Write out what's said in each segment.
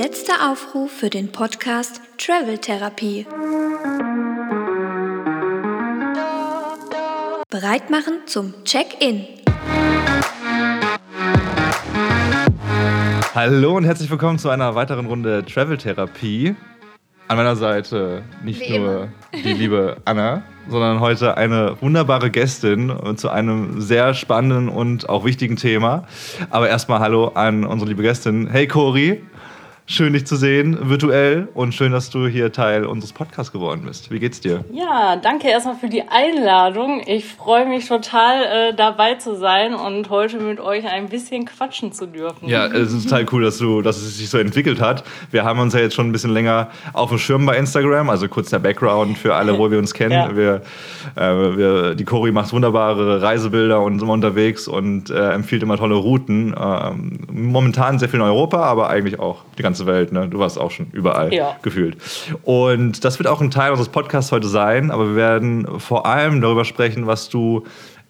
Letzter Aufruf für den Podcast Travel Therapie. Bereit machen zum Check-in. Hallo und herzlich willkommen zu einer weiteren Runde Travel Therapie. An meiner Seite nicht Wie nur immer. die liebe Anna, sondern heute eine wunderbare Gästin zu einem sehr spannenden und auch wichtigen Thema. Aber erstmal Hallo an unsere liebe Gästin. Hey Cori, schön dich zu sehen, virtuell und schön, dass du hier Teil unseres Podcasts geworden bist. Wie geht's dir? Ja, danke erstmal für die Einladung. Ich freue mich total äh, dabei zu sein und heute mit euch ein bisschen quatschen zu dürfen. Ja, es ist total cool, dass, du, dass es sich so entwickelt hat. Wir haben uns ja jetzt schon ein bisschen länger auf dem Schirm bei Instagram. Also kurz der Background für alle, wo wir uns kennen. Ja. Wir, äh, wir, die Cori macht wunderbare Reisebilder und ist immer unterwegs und äh, empfiehlt immer tolle Routen. Ähm, momentan sehr viel in Europa, aber eigentlich auch die ganze Welt. Ne? Du warst auch schon überall Ja. gefühlt. Und das wird auch ein Teil unseres Podcasts heute sein. Aber wir werden vor allem darüber sprechen, was du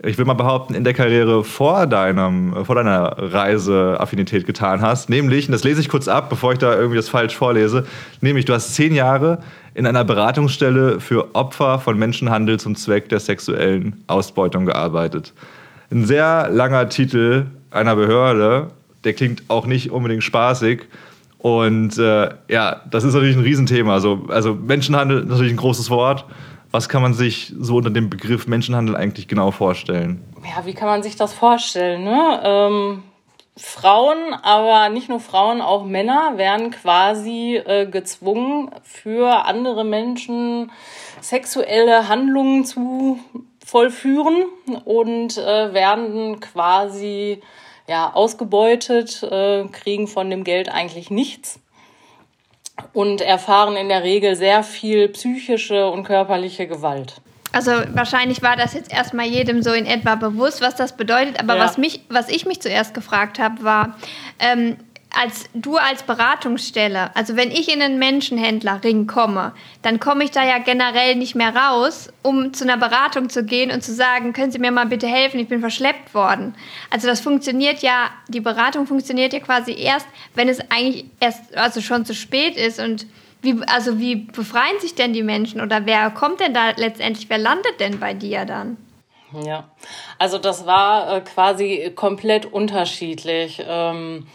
ich will mal behaupten, in der Karriere vor, deinem, vor deiner Reiseaffinität getan hast. Nämlich, und das lese ich kurz ab, bevor ich da irgendwie das falsch vorlese, nämlich du hast zehn Jahre in einer Beratungsstelle für Opfer von Menschenhandel zum Zweck der sexuellen Ausbeutung gearbeitet. Ein sehr langer Titel einer Behörde, der klingt auch nicht unbedingt spaßig. Und äh, ja, das ist natürlich ein Riesenthema. Also, also Menschenhandel ist natürlich ein großes Wort. Was kann man sich so unter dem Begriff Menschenhandel eigentlich genau vorstellen? Ja, wie kann man sich das vorstellen? Ne? Ähm, Frauen, aber nicht nur Frauen, auch Männer werden quasi äh, gezwungen, für andere Menschen sexuelle Handlungen zu vollführen und äh, werden quasi ja, ausgebeutet, äh, kriegen von dem Geld eigentlich nichts und erfahren in der Regel sehr viel psychische und körperliche Gewalt. Also wahrscheinlich war das jetzt erstmal jedem so in etwa bewusst, was das bedeutet. Aber Ja. was, mich, was ich mich zuerst gefragt habe, war, ähm, als du als Beratungsstelle, also wenn ich in einen Menschenhändlerring komme, dann komme ich da ja generell nicht mehr raus, um zu einer Beratung zu gehen und zu sagen, können Sie mir mal bitte helfen, ich bin verschleppt worden. Also das funktioniert ja, die Beratung funktioniert ja quasi erst, wenn es eigentlich erst, also schon zu spät ist und wie, also wie befreien sich denn die Menschen oder wer kommt denn da letztendlich, wer landet denn bei dir dann? Ja, also das war äh, quasi komplett unterschiedlich. Ähm,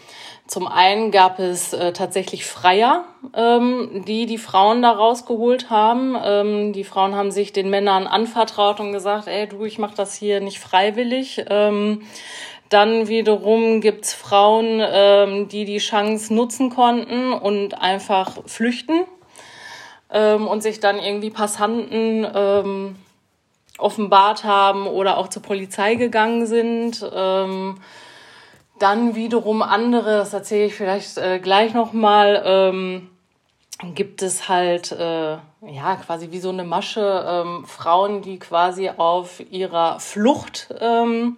zum einen gab es äh, tatsächlich Freier, ähm, die die Frauen da rausgeholt haben. Ähm, die Frauen haben sich den Männern anvertraut und gesagt, ey du, ich mache das hier nicht freiwillig. Ähm, dann wiederum gibt's Frauen, ähm, die die Chance nutzen konnten und einfach flüchten ähm, und sich dann irgendwie Passanten ähm, offenbart haben oder auch zur Polizei gegangen sind. Ähm, dann wiederum andere, das erzähle ich vielleicht äh, gleich nochmal, ähm, gibt es halt äh, ja quasi wie so eine Masche ähm, Frauen, die quasi auf ihrer Flucht ähm,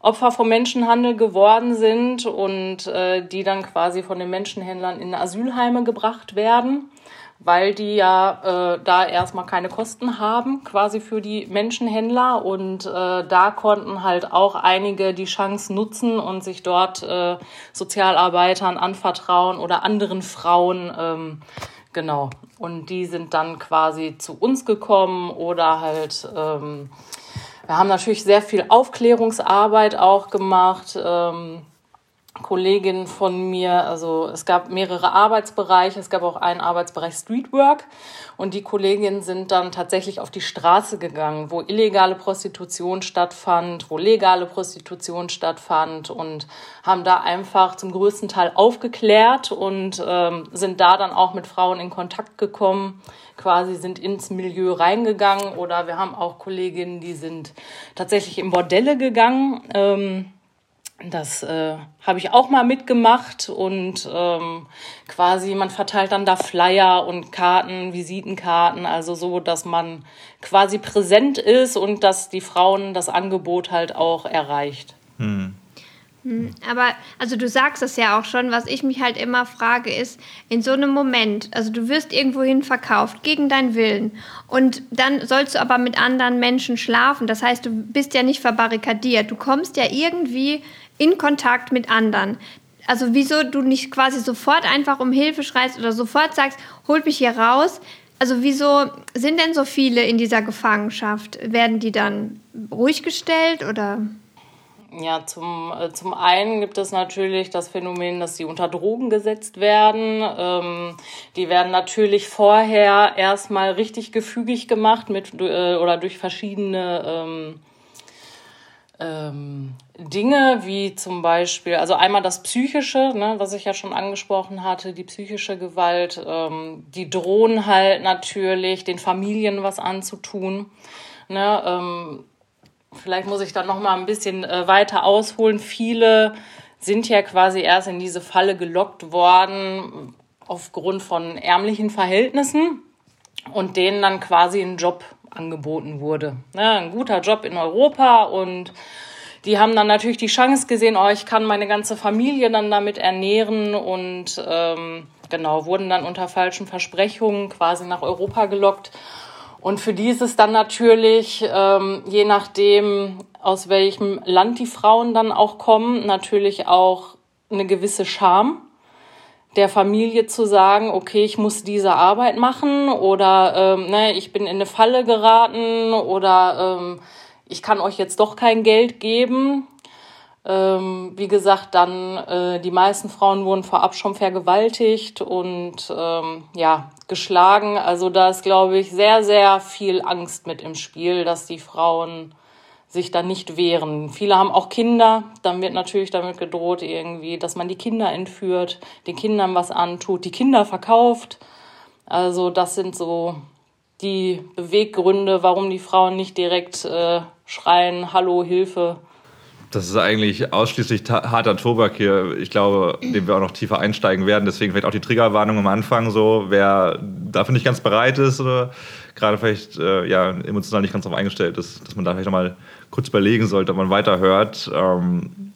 Opfer vom Menschenhandel geworden sind und äh, die dann quasi von den Menschenhändlern in Asylheime gebracht werden, weil die ja äh, da erstmal keine Kosten haben, quasi für die Menschenhändler. Und äh, da konnten halt auch einige die Chance nutzen und sich dort äh, Sozialarbeitern anvertrauen oder anderen Frauen. Ähm, genau. Und die sind dann quasi zu uns gekommen oder halt. Ähm, wir haben natürlich sehr viel Aufklärungsarbeit auch gemacht. Ähm, Kolleginnen von mir, also es gab mehrere Arbeitsbereiche, es gab auch einen Arbeitsbereich Streetwork und die Kolleginnen sind dann tatsächlich auf die Straße gegangen, wo illegale Prostitution stattfand, wo legale Prostitution stattfand und haben da einfach zum größten Teil aufgeklärt und ähm, sind da dann auch mit Frauen in Kontakt gekommen, quasi sind ins Milieu reingegangen oder wir haben auch Kolleginnen, die sind tatsächlich in Bordelle gegangen. Ähm, das äh, habe ich auch mal mitgemacht und ähm, quasi man verteilt dann da Flyer und Karten, Visitenkarten, also so, dass man quasi präsent ist und dass die Frauen das Angebot halt auch erreicht. Aber, also du sagst es ja auch schon, was ich mich halt immer frage, ist, in so einem Moment, also du wirst irgendwohin verkauft, gegen deinen Willen, und dann sollst du aber mit anderen Menschen schlafen. Das heißt, du bist ja nicht verbarrikadiert, du kommst ja irgendwie in Kontakt mit anderen. also wieso du nicht quasi sofort einfach um Hilfe schreist oder sofort sagst, holt mich hier raus. Also wieso sind denn so viele in dieser Gefangenschaft? Werden die dann ruhig gestellt oder? Ja, zum, äh, zum einen gibt es natürlich das Phänomen, dass sie unter Drogen gesetzt werden. Ähm, die werden natürlich vorher erstmal richtig gefügig gemacht mit äh, oder durch verschiedene ähm, ähm, Dinge, wie zum Beispiel, also einmal das Psychische, ne, was ich ja schon angesprochen hatte, die psychische Gewalt, ähm, die drohen halt natürlich, den Familien was anzutun. Ne, ähm, vielleicht muss ich dann noch mal ein bisschen äh, weiter ausholen. Viele sind ja quasi erst in diese Falle gelockt worden aufgrund von ärmlichen Verhältnissen und denen dann quasi ein Job angeboten wurde. Ne, ein guter Job in Europa und die haben dann natürlich die Chance gesehen, oh, ich kann meine ganze Familie dann damit ernähren und ähm, genau, wurden dann unter falschen Versprechungen quasi nach Europa gelockt und für die ist es dann natürlich, ähm, je nachdem, aus welchem Land die Frauen dann auch kommen, natürlich auch eine gewisse Scham der Familie zu sagen, okay, ich muss diese Arbeit machen oder ähm, ne, ich bin in eine Falle geraten oder ähm, ich kann euch jetzt doch kein Geld geben. Ähm, wie gesagt, dann äh, die meisten Frauen wurden vorab schon vergewaltigt und ähm, ja geschlagen. Also da ist, glaube ich, sehr, sehr viel Angst mit im Spiel, dass die Frauen sich dann nicht wehren. Viele haben auch Kinder, dann wird natürlich damit gedroht irgendwie, dass man die Kinder entführt, den Kindern was antut, die Kinder verkauft. Also das sind so die Beweggründe, warum die Frauen nicht direkt äh, schreien, Hallo, Hilfe das ist eigentlich ausschließlich harter Tobak hier. Ich glaube, dem wir auch noch tiefer einsteigen werden. Deswegen vielleicht auch die Triggerwarnung am Anfang so, wer dafür nicht ganz bereit ist oder gerade vielleicht äh, ja, emotional nicht ganz darauf eingestellt ist, dass man da vielleicht nochmal kurz überlegen sollte, ob man weiterhört. Ähm,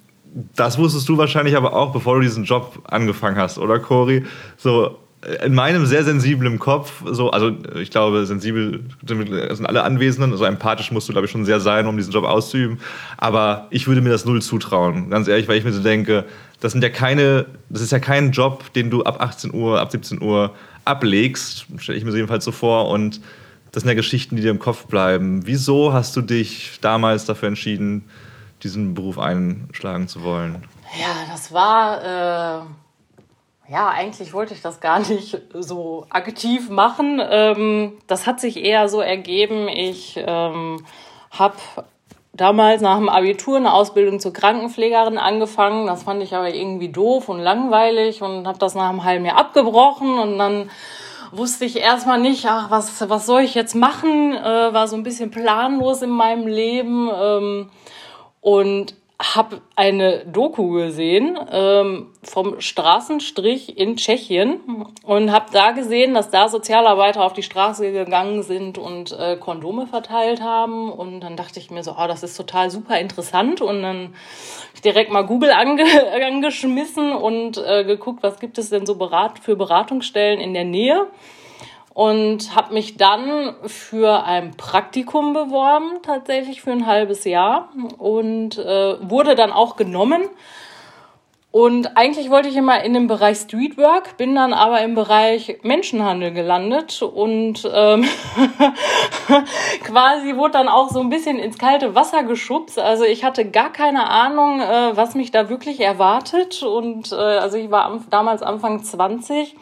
das wusstest du wahrscheinlich aber auch, bevor du diesen Job angefangen hast, oder Cory? So, in meinem sehr sensiblen Kopf, so, also ich glaube, sensibel sind alle Anwesenden, also empathisch musst du, glaube ich, schon sehr sein, um diesen Job auszuüben. Aber ich würde mir das null zutrauen, ganz ehrlich, weil ich mir so denke, das sind ja keine, das ist ja kein Job, den du ab 18 Uhr, ab 17 Uhr ablegst, stelle ich mir so jedenfalls so vor. Und das sind ja Geschichten, die dir im Kopf bleiben. Wieso hast du dich damals dafür entschieden, diesen Beruf einschlagen zu wollen? Ja, das war. Äh ja, eigentlich wollte ich das gar nicht so aktiv machen. Ähm, das hat sich eher so ergeben. Ich ähm, habe damals nach dem Abitur eine Ausbildung zur Krankenpflegerin angefangen. Das fand ich aber irgendwie doof und langweilig und habe das nach einem halben Jahr abgebrochen und dann wusste ich erstmal nicht, ach, was, was soll ich jetzt machen? Äh, war so ein bisschen planlos in meinem Leben. Ähm, und habe eine Doku gesehen ähm, vom Straßenstrich in Tschechien und habe da gesehen, dass da Sozialarbeiter auf die Straße gegangen sind und äh, Kondome verteilt haben. Und dann dachte ich mir so, oh, das ist total super interessant. Und dann direkt mal Google ange angeschmissen und äh, geguckt, was gibt es denn so berat für Beratungsstellen in der Nähe und habe mich dann für ein Praktikum beworben, tatsächlich für ein halbes Jahr und äh, wurde dann auch genommen. Und eigentlich wollte ich immer in dem Bereich Streetwork, bin dann aber im Bereich Menschenhandel gelandet und ähm, quasi wurde dann auch so ein bisschen ins kalte Wasser geschubst. Also ich hatte gar keine Ahnung, äh, was mich da wirklich erwartet. Und äh, also ich war am, damals Anfang 20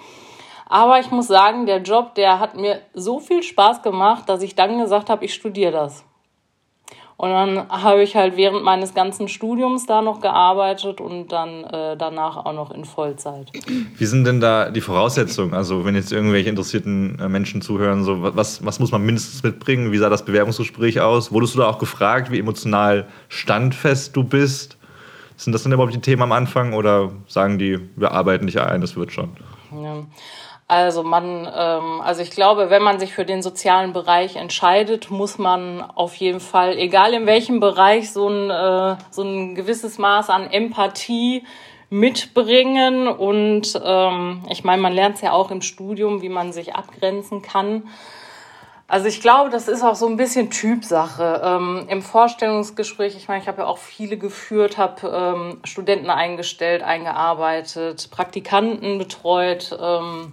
aber ich muss sagen, der Job, der hat mir so viel Spaß gemacht, dass ich dann gesagt habe, ich studiere das. Und dann habe ich halt während meines ganzen Studiums da noch gearbeitet und dann äh, danach auch noch in Vollzeit. Wie sind denn da die Voraussetzungen? Also wenn jetzt irgendwelche interessierten äh, Menschen zuhören, so was, was muss man mindestens mitbringen? Wie sah das Bewerbungsgespräch aus? Wurdest du da auch gefragt, wie emotional standfest du bist? Sind das dann überhaupt die Themen am Anfang oder sagen die, wir arbeiten dich ein, das wird schon? Ja. Also man, ähm, also ich glaube, wenn man sich für den sozialen Bereich entscheidet, muss man auf jeden Fall, egal in welchem Bereich, so ein, äh, so ein gewisses Maß an Empathie mitbringen. Und ähm, ich meine, man lernt es ja auch im Studium, wie man sich abgrenzen kann. Also ich glaube, das ist auch so ein bisschen Typsache. Ähm, Im Vorstellungsgespräch, ich meine, ich habe ja auch viele geführt, habe ähm, Studenten eingestellt, eingearbeitet, Praktikanten betreut. Ähm,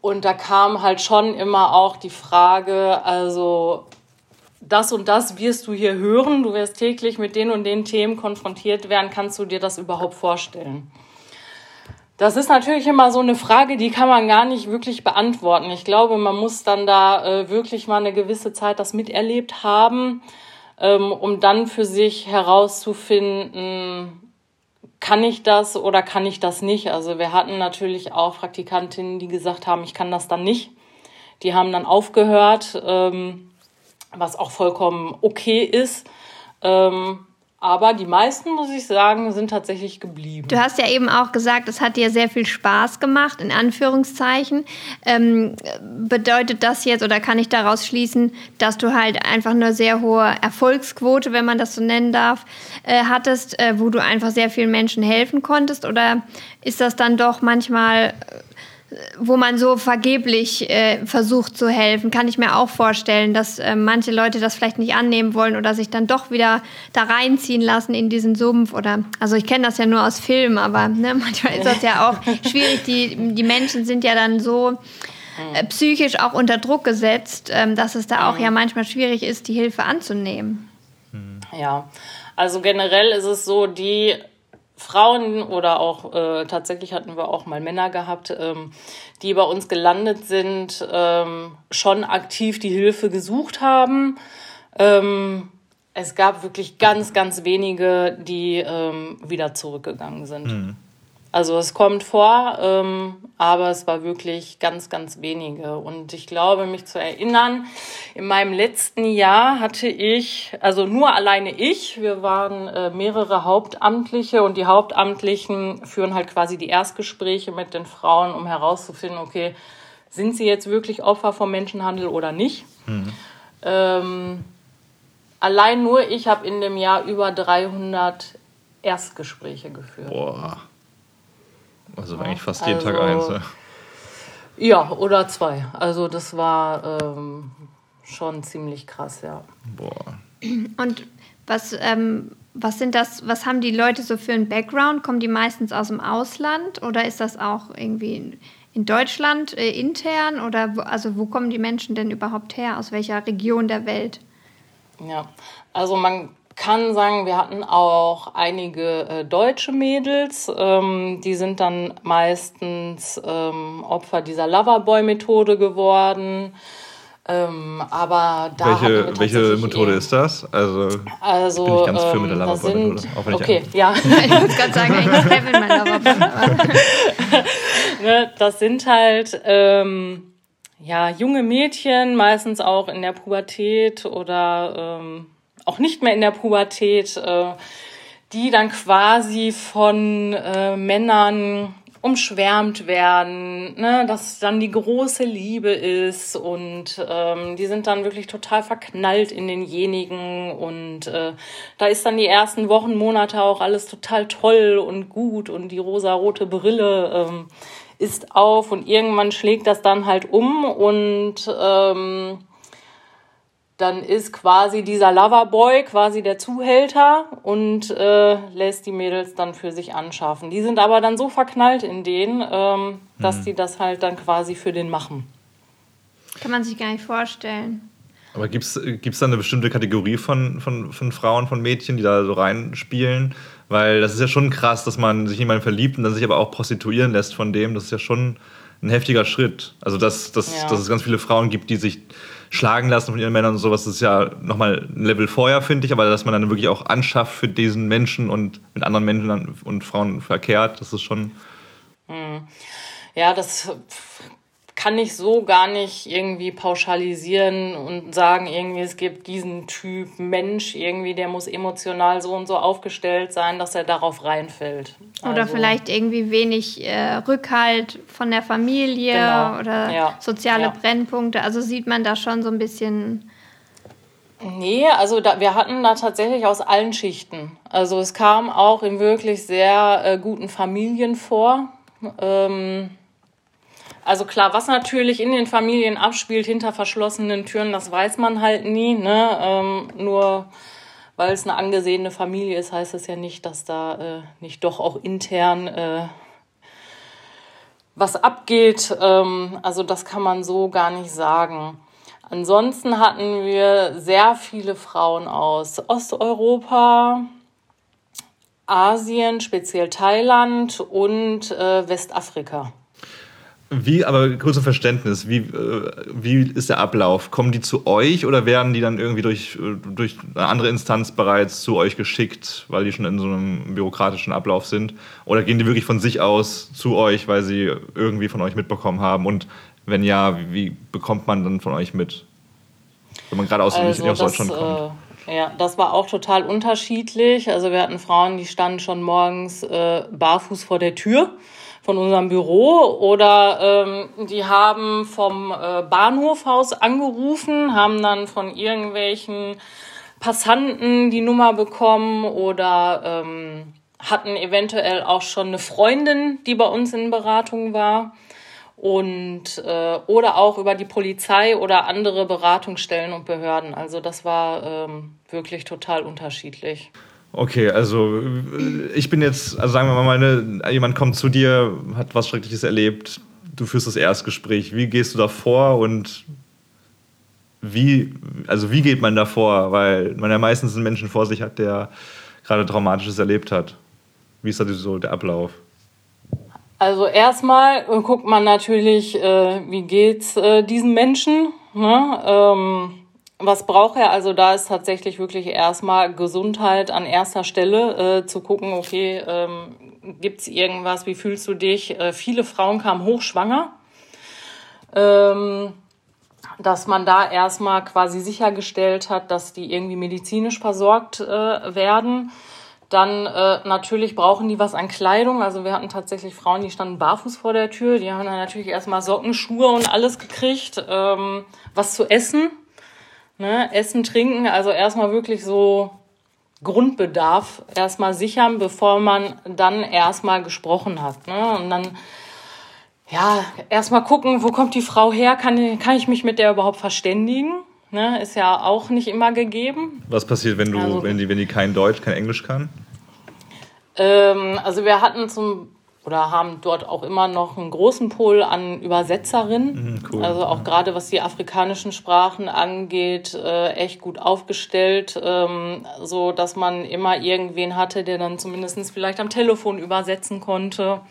und da kam halt schon immer auch die Frage, also das und das wirst du hier hören, du wirst täglich mit den und den Themen konfrontiert werden, kannst du dir das überhaupt vorstellen? Das ist natürlich immer so eine Frage, die kann man gar nicht wirklich beantworten. Ich glaube, man muss dann da äh, wirklich mal eine gewisse Zeit das miterlebt haben, ähm, um dann für sich herauszufinden, kann ich das oder kann ich das nicht? Also wir hatten natürlich auch Praktikantinnen, die gesagt haben, ich kann das dann nicht. Die haben dann aufgehört, ähm, was auch vollkommen okay ist. Ähm, aber die meisten, muss ich sagen, sind tatsächlich geblieben. Du hast ja eben auch gesagt, es hat dir sehr viel Spaß gemacht, in Anführungszeichen. Ähm, bedeutet das jetzt oder kann ich daraus schließen, dass du halt einfach eine sehr hohe Erfolgsquote, wenn man das so nennen darf, äh, hattest, äh, wo du einfach sehr vielen Menschen helfen konntest? Oder ist das dann doch manchmal wo man so vergeblich äh, versucht zu helfen, kann ich mir auch vorstellen, dass äh, manche Leute das vielleicht nicht annehmen wollen oder sich dann doch wieder da reinziehen lassen in diesen Sumpf oder also ich kenne das ja nur aus Filmen, aber ne, manchmal ist das ja auch schwierig. Die, die Menschen sind ja dann so äh, psychisch auch unter Druck gesetzt, ähm, dass es da auch ja manchmal schwierig ist, die Hilfe anzunehmen. Ja, also generell ist es so, die Frauen oder auch äh, tatsächlich hatten wir auch mal Männer gehabt, ähm, die bei uns gelandet sind, ähm, schon aktiv die Hilfe gesucht haben. Ähm, es gab wirklich ganz, ganz wenige, die ähm, wieder zurückgegangen sind. Mhm. Also es kommt vor, ähm, aber es war wirklich ganz, ganz wenige. Und ich glaube, mich zu erinnern, in meinem letzten Jahr hatte ich, also nur alleine ich, wir waren äh, mehrere Hauptamtliche und die Hauptamtlichen führen halt quasi die Erstgespräche mit den Frauen, um herauszufinden, okay, sind sie jetzt wirklich Opfer vom Menschenhandel oder nicht? Mhm. Ähm, allein nur ich habe in dem Jahr über 300 Erstgespräche geführt. Boah. Also ja, eigentlich fast jeden also, Tag eins. Ja. ja, oder zwei. Also das war ähm, schon ziemlich krass, ja. Boah. Und was, ähm, was sind das, was haben die Leute so für einen Background? Kommen die meistens aus dem Ausland oder ist das auch irgendwie in, in Deutschland äh, intern? Oder wo, also wo kommen die Menschen denn überhaupt her? Aus welcher Region der Welt? Ja, also man kann sagen, wir hatten auch einige äh, deutsche Mädels, ähm, die sind dann meistens ähm, Opfer dieser Loverboy-Methode geworden. Ähm, aber da welche, welche Methode ist das? Also, also bin ich ganz für mit der ähm, Loverboy-Methode. Okay, ja. ich muss gerade sagen, eigentlich Kevin mein Loverboy. ne, das sind halt ähm, ja junge Mädchen, meistens auch in der Pubertät oder ähm, auch nicht mehr in der Pubertät, äh, die dann quasi von äh, Männern umschwärmt werden, ne, dass dann die große Liebe ist und ähm, die sind dann wirklich total verknallt in denjenigen und äh, da ist dann die ersten Wochen, Monate auch alles total toll und gut und die rosa-rote Brille ähm, ist auf und irgendwann schlägt das dann halt um und ähm, dann ist quasi dieser Loverboy quasi der Zuhälter und äh, lässt die Mädels dann für sich anschaffen. Die sind aber dann so verknallt in denen, ähm, dass mhm. die das halt dann quasi für den machen. Kann man sich gar nicht vorstellen. Aber gibt es da eine bestimmte Kategorie von, von, von Frauen, von Mädchen, die da so reinspielen? Weil das ist ja schon krass, dass man sich in jemanden verliebt und dann sich aber auch prostituieren lässt von dem. Das ist ja schon ein heftiger Schritt. Also, dass, dass, ja. dass es ganz viele Frauen gibt, die sich schlagen lassen von ihren Männern und sowas, das ist ja nochmal ein Level vorher, finde ich, aber dass man dann wirklich auch anschafft für diesen Menschen und mit anderen Menschen und Frauen verkehrt, das ist schon. Hm. Ja, das kann ich so gar nicht irgendwie pauschalisieren und sagen, irgendwie es gibt diesen Typ Mensch, irgendwie der muss emotional so und so aufgestellt sein, dass er darauf reinfällt. Oder also, vielleicht irgendwie wenig äh, Rückhalt von der Familie genau. oder ja. soziale ja. Brennpunkte. Also sieht man da schon so ein bisschen. Nee, also da, wir hatten da tatsächlich aus allen Schichten. Also es kam auch in wirklich sehr äh, guten Familien vor. Ähm, Also klar, was natürlich in den Familien abspielt hinter verschlossenen Türen, das weiß man halt nie. Ne? Ähm, nur weil es eine angesehene Familie ist, heißt es ja nicht, dass da äh, nicht doch auch intern äh, was abgeht. Ähm, also das kann man so gar nicht sagen. Ansonsten hatten wir sehr viele Frauen aus Osteuropa, Asien, speziell Thailand und äh, Westafrika. Wie, aber zum Verständnis, wie, äh, wie ist der Ablauf? Kommen die zu euch oder werden die dann irgendwie durch, äh, durch eine andere Instanz bereits zu euch geschickt, weil die schon in so einem bürokratischen Ablauf sind? Oder gehen die wirklich von sich aus zu euch, weil sie irgendwie von euch mitbekommen haben? Und wenn ja, wie bekommt man dann von euch mit? Wenn man gerade aus, also aus Deutschland kommt. Äh, ja, das war auch total unterschiedlich. Also wir hatten Frauen, die standen schon morgens äh, barfuß vor der Tür von unserem Büro oder ähm, die haben vom äh, Bahnhofhaus angerufen, haben dann von irgendwelchen Passanten die Nummer bekommen oder ähm, hatten eventuell auch schon eine Freundin, die bei uns in Beratung war und äh, oder auch über die Polizei oder andere Beratungsstellen und Behörden. Also das war ähm, wirklich total unterschiedlich. Okay, also ich bin jetzt, also sagen wir mal, meine, jemand kommt zu dir, hat was Schreckliches erlebt, du führst das Erstgespräch. Wie gehst du da vor und wie, also wie geht man da vor? Weil man ja meistens einen Menschen vor sich hat, der gerade Traumatisches erlebt hat. Wie ist da so der Ablauf? Also erstmal guckt man natürlich, äh, wie geht's äh, diesen Menschen. Ne? Ähm, was braucht er? Also da ist tatsächlich wirklich erstmal Gesundheit an erster Stelle, äh, zu gucken, okay, ähm, gibt es irgendwas, wie fühlst du dich? Äh, viele Frauen kamen hochschwanger. Ähm, dass man da erstmal quasi sichergestellt hat, dass die irgendwie medizinisch versorgt äh, werden. Dann äh, natürlich brauchen die was an Kleidung. Also wir hatten tatsächlich Frauen, die standen barfuß vor der Tür. Die haben dann natürlich erstmal Socken, Schuhe und alles gekriegt. Ähm, was zu essen Ne? Essen, trinken, also erstmal wirklich so Grundbedarf erstmal sichern, bevor man dann erstmal gesprochen hat. Ne? Und dann ja, erstmal gucken, wo kommt die Frau her? Kann, kann ich mich mit der überhaupt verständigen? Ne? Ist ja auch nicht immer gegeben. Was passiert, wenn du, also, wenn die, wenn die kein Deutsch, kein Englisch kann? Ähm, also wir hatten zum oder haben dort auch immer noch einen großen Pool an Übersetzerinnen. Mhm, cool. Also auch gerade was die afrikanischen Sprachen angeht, äh, echt gut aufgestellt, ähm, so dass man immer irgendwen hatte, der dann zumindest vielleicht am Telefon übersetzen konnte.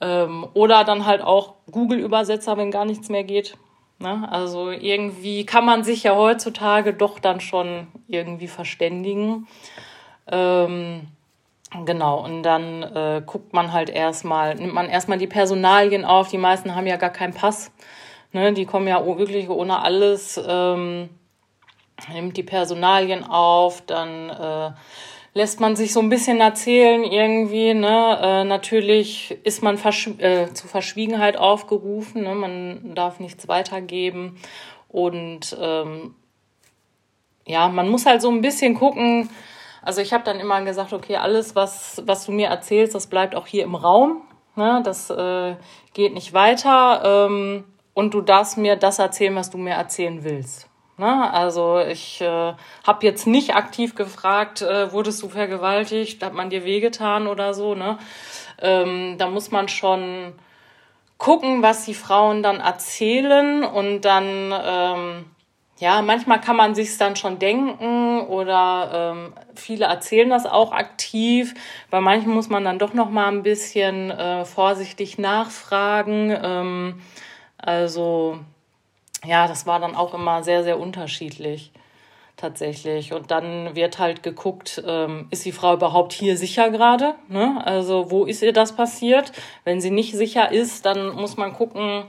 Ähm, oder dann halt auch Google-Übersetzer, wenn gar nichts mehr geht. Ne? Also irgendwie kann man sich ja heutzutage doch dann schon irgendwie verständigen. Ähm, Genau, und dann äh, guckt man halt erstmal, nimmt man erstmal die Personalien auf. Die meisten haben ja gar keinen Pass. Ne? Die kommen ja wirklich ohne alles. Ähm, nimmt die Personalien auf, dann äh, lässt man sich so ein bisschen erzählen irgendwie. Ne? Äh, natürlich ist man verschw äh, zu Verschwiegenheit aufgerufen. Ne? Man darf nichts weitergeben. Und ähm, ja, man muss halt so ein bisschen gucken, also ich habe dann immer gesagt, okay, alles, was, was du mir erzählst, das bleibt auch hier im Raum. Ne? Das äh, geht nicht weiter. Ähm, und du darfst mir das erzählen, was du mir erzählen willst. Ne? Also ich äh, habe jetzt nicht aktiv gefragt, äh, wurdest du vergewaltigt, hat man dir wehgetan oder so. Ne? Ähm, da muss man schon gucken, was die Frauen dann erzählen und dann ähm, ja, manchmal kann man sich dann schon denken oder ähm, viele erzählen das auch aktiv. Bei manchen muss man dann doch noch mal ein bisschen äh, vorsichtig nachfragen. Ähm, also ja, das war dann auch immer sehr, sehr unterschiedlich tatsächlich. Und dann wird halt geguckt, ähm, ist die Frau überhaupt hier sicher gerade? Ne? Also wo ist ihr das passiert? Wenn sie nicht sicher ist, dann muss man gucken,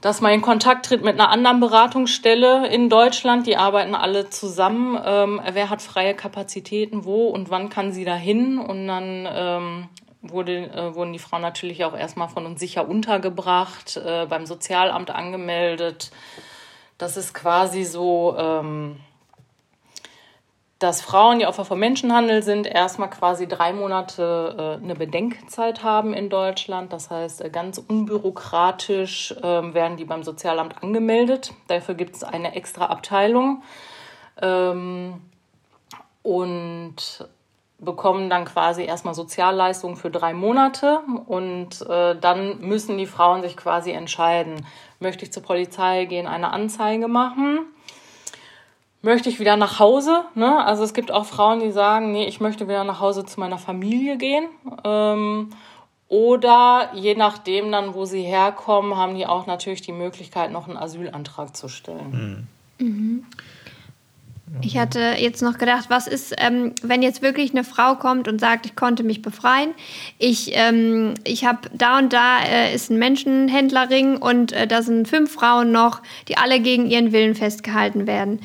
dass man in Kontakt tritt mit einer anderen Beratungsstelle in Deutschland. Die arbeiten alle zusammen. Ähm, wer hat freie Kapazitäten wo und wann kann sie dahin? Und dann ähm, wurde, äh, wurden die Frauen natürlich auch erstmal von uns sicher untergebracht, äh, beim Sozialamt angemeldet. Das ist quasi so, ähm, dass Frauen, die Opfer von Menschenhandel sind, erstmal quasi drei Monate äh, eine Bedenkzeit haben in Deutschland. Das heißt, äh, ganz unbürokratisch äh, werden die beim Sozialamt angemeldet. Dafür gibt es eine extra Abteilung ähm, und bekommen dann quasi erstmal Sozialleistungen für drei Monate und äh, dann müssen die Frauen sich quasi entscheiden, möchte ich zur Polizei gehen, eine Anzeige machen möchte ich wieder nach Hause. Ne? Also es gibt auch Frauen, die sagen, nee, ich möchte wieder nach Hause zu meiner Familie gehen. Ähm, oder je nachdem dann, wo sie herkommen, haben die auch natürlich die Möglichkeit, noch einen Asylantrag zu stellen. Mhm. Mhm. Ich hatte jetzt noch gedacht, was ist, ähm, wenn jetzt wirklich eine Frau kommt und sagt, ich konnte mich befreien, ich, ähm, ich habe da und da äh, ist ein Menschenhändlerring und äh, da sind fünf Frauen noch, die alle gegen ihren Willen festgehalten werden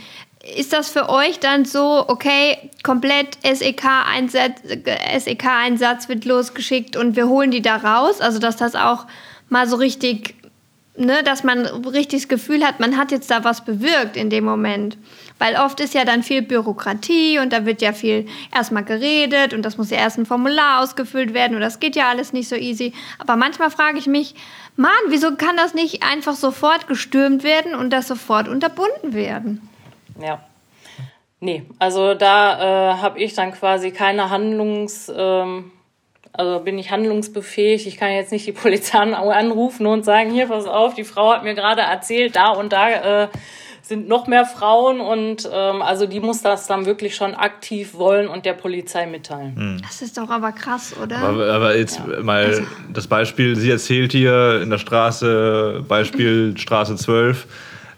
ist das für euch dann so, okay, komplett SEK-Einsatz SEK -Einsatz wird losgeschickt und wir holen die da raus? Also, dass das auch mal so richtig, ne, dass man richtig das Gefühl hat, man hat jetzt da was bewirkt in dem Moment. Weil oft ist ja dann viel Bürokratie und da wird ja viel erstmal geredet und das muss ja erst ein Formular ausgefüllt werden und das geht ja alles nicht so easy. Aber manchmal frage ich mich, Mann, wieso kann das nicht einfach sofort gestürmt werden und das sofort unterbunden werden? Ja. Nee, also da äh, habe ich dann quasi keine Handlungs, ähm, also bin ich handlungsbefähigt. Ich kann jetzt nicht die Polizei anrufen und sagen, hier, pass auf, die Frau hat mir gerade erzählt, da und da äh, sind noch mehr Frauen und ähm, also die muss das dann wirklich schon aktiv wollen und der Polizei mitteilen. Hm. Das ist doch aber krass, oder? Aber, aber jetzt ja. mal also. das Beispiel, sie erzählt hier in der Straße, Beispiel Straße 12,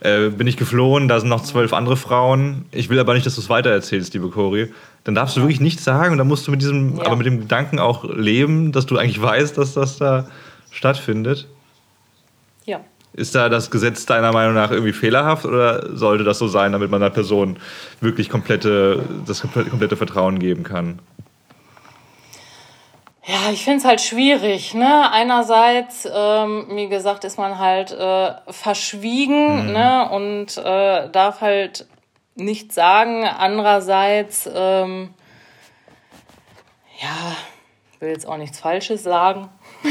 äh, bin ich geflohen, da sind noch zwölf andere Frauen. Ich will aber nicht, dass du es weitererzählst, liebe Cori. Dann darfst du wirklich nichts sagen und dann musst du mit diesem, ja. aber mit dem Gedanken auch leben, dass du eigentlich weißt, dass das da stattfindet. Ja. Ist da das Gesetz deiner Meinung nach irgendwie fehlerhaft oder sollte das so sein, damit man einer Person wirklich komplette, das komplette Vertrauen geben kann? Ja, ich finde es halt schwierig. Ne? Einerseits, ähm, wie gesagt, ist man halt äh, verschwiegen mhm. ne? und äh, darf halt nichts sagen. Andererseits, ähm, ja, will jetzt auch nichts Falsches sagen.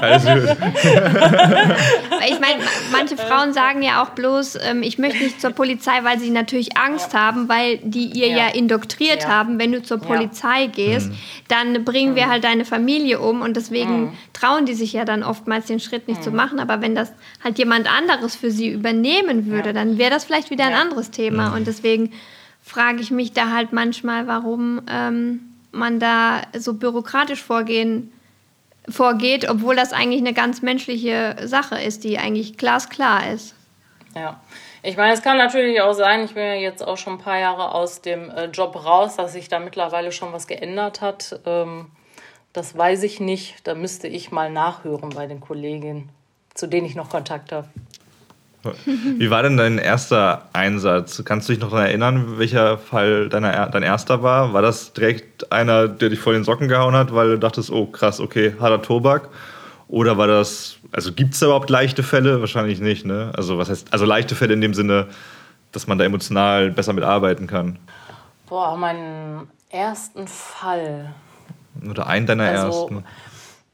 Alles gut. ich meine, manche Frauen sagen ja auch bloß, ähm, ich möchte nicht zur Polizei, weil sie natürlich Angst ja. haben, weil die ihr ja, ja indoktriert ja. haben, wenn du zur Polizei gehst, mhm. dann bringen mhm. wir halt deine Familie um und deswegen mhm. trauen die sich ja dann oftmals den Schritt nicht zu mhm. machen. Aber wenn das halt jemand anderes für sie übernehmen würde, dann wäre das vielleicht wieder ein anderes Thema. Mhm. Und deswegen frage ich mich da halt manchmal, warum ähm, man da so bürokratisch vorgehen vorgeht, obwohl das eigentlich eine ganz menschliche Sache ist, die eigentlich glasklar ist. Ja. Ich meine, es kann natürlich auch sein, ich bin ja jetzt auch schon ein paar Jahre aus dem äh, Job raus, dass sich da mittlerweile schon was geändert hat. Ähm, das weiß ich nicht. Da müsste ich mal nachhören bei den Kolleginnen, zu denen ich noch Kontakt habe. Wie war denn dein erster Einsatz? Kannst du dich noch daran erinnern, welcher Fall deiner, dein erster war? War das direkt einer, der dich vor den Socken gehauen hat, weil du dachtest, oh krass, okay, harter Tobak? Oder war das, also gibt es da überhaupt leichte Fälle? Wahrscheinlich nicht, ne? Also was heißt, also leichte Fälle in dem Sinne, dass man da emotional besser mitarbeiten kann? Boah, meinen ersten Fall. Oder einen deiner also, ersten.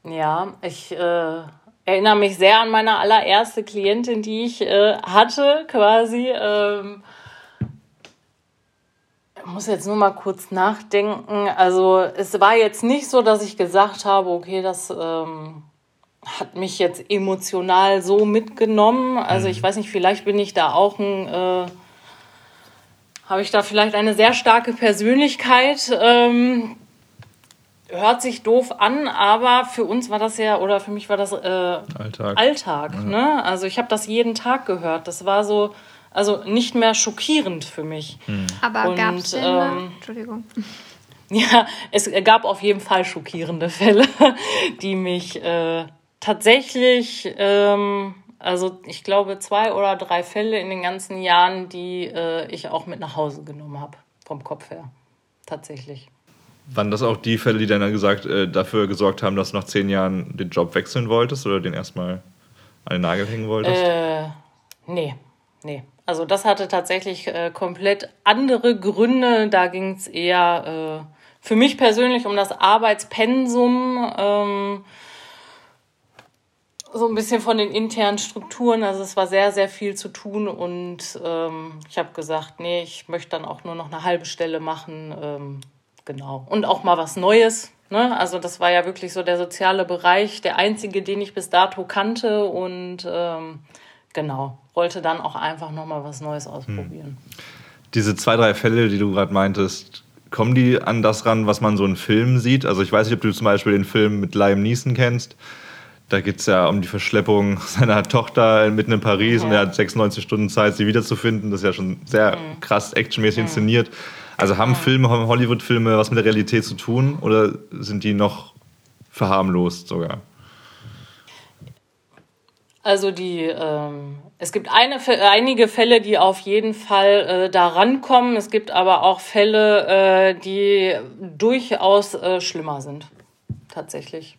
Ja, ich äh, erinnere mich sehr an meine allererste Klientin, die ich äh, hatte, quasi. Ähm, ich muss jetzt nur mal kurz nachdenken. Also es war jetzt nicht so, dass ich gesagt habe, okay, das ähm, hat mich jetzt emotional so mitgenommen. Also ich mhm. weiß nicht, vielleicht bin ich da auch ein, äh, habe ich da vielleicht eine sehr starke Persönlichkeit, ähm, hört sich doof an, aber für uns war das ja, oder für mich war das äh, Alltag. Alltag ja. ne? Also ich habe das jeden Tag gehört. Das war so, also nicht mehr schockierend für mich. Hm. Aber gab es ähm, Entschuldigung. Ja, es gab auf jeden Fall schockierende Fälle, die mich äh, tatsächlich, ähm, also ich glaube zwei oder drei Fälle in den ganzen Jahren, die äh, ich auch mit nach Hause genommen habe, vom Kopf her. Tatsächlich. Waren das auch die Fälle, die dann gesagt, äh, dafür gesorgt haben, dass du nach zehn Jahren den Job wechseln wolltest oder den erstmal an den Nagel hängen wolltest? Äh, nee, nee. Also das hatte tatsächlich äh, komplett andere Gründe. Da ging es eher äh, für mich persönlich um das Arbeitspensum. Ähm, so ein bisschen von den internen Strukturen. Also es war sehr, sehr viel zu tun und ähm, ich habe gesagt, nee, ich möchte dann auch nur noch eine halbe Stelle machen. Ähm, genau. Und auch mal was Neues. Ne? Also das war ja wirklich so der soziale Bereich, der einzige, den ich bis dato kannte und ähm, genau, wollte dann auch einfach nochmal was Neues ausprobieren. Hm. Diese zwei, drei Fälle, die du gerade meintest, kommen die an das ran, was man so in Filmen sieht? Also ich weiß nicht, ob du zum Beispiel den Film mit Liam Neeson kennst. Da geht es ja um die Verschleppung seiner Tochter mitten in Paris ja. und er hat 96 Stunden Zeit, sie wiederzufinden. Das ist ja schon sehr mhm. krass actionmäßig mhm. inszeniert. Also haben Filme, Hollywood-Filme was mit der Realität zu tun oder sind die noch verharmlost sogar? Also die, ähm, es gibt eine, einige Fälle, die auf jeden Fall äh, da rankommen. Es gibt aber auch Fälle, äh, die durchaus äh, schlimmer sind. Tatsächlich.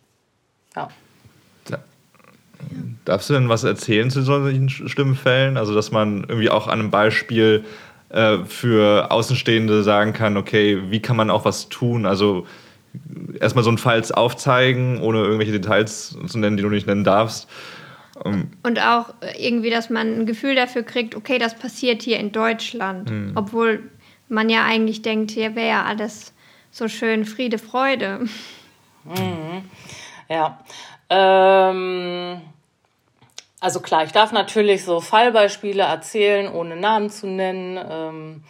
Ja. Darfst du denn was erzählen zu solchen schlimmen Fällen? Also, dass man irgendwie auch an einem Beispiel äh, für Außenstehende sagen kann, okay, wie kann man auch was tun? Also erstmal so einen Fall aufzeigen, ohne irgendwelche Details zu nennen, die du nicht nennen darfst. Um und auch irgendwie, dass man ein Gefühl dafür kriegt, okay, das passiert hier in Deutschland. Hm. Obwohl man ja eigentlich denkt, hier wäre ja alles so schön Friede, Freude. Mhm. Ja. Ähm also klar, ich darf natürlich so Fallbeispiele erzählen, ohne Namen zu nennen. Ähm,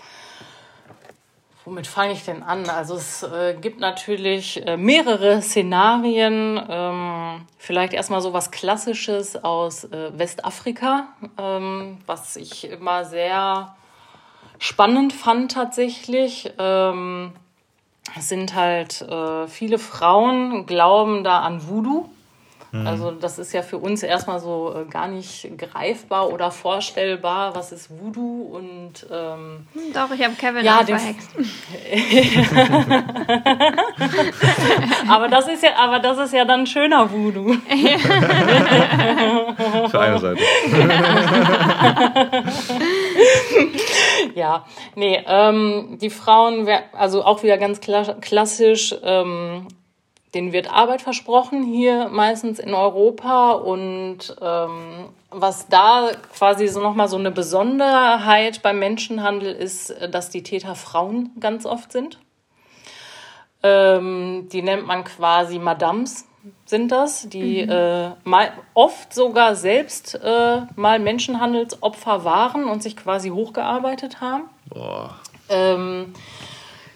womit fange ich denn an? Also es äh, gibt natürlich äh, mehrere Szenarien. Ähm, vielleicht erstmal so was Klassisches aus äh, Westafrika, ähm, was ich immer sehr spannend fand tatsächlich. Ähm, es sind halt äh, viele Frauen glauben da an Voodoo. Mhm. Also das ist ja für uns erstmal so äh, gar nicht greifbar oder vorstellbar, was ist Voodoo und ähm, hm, Doch, ich habe Kevin ja, verhext. aber das ist ja, aber das ist ja dann schöner Voodoo. für eine Seite. ja, nee, ähm, die Frauen, also auch wieder ganz klassisch, ähm, denen wird Arbeit versprochen, hier meistens in Europa. Und ähm, was da quasi so nochmal so eine Besonderheit beim Menschenhandel ist, dass die Täter Frauen ganz oft sind. Ähm, die nennt man quasi Madams, sind das, die mhm. äh, mal, oft sogar selbst äh, mal Menschenhandelsopfer waren und sich quasi hochgearbeitet haben. Boah. Ähm,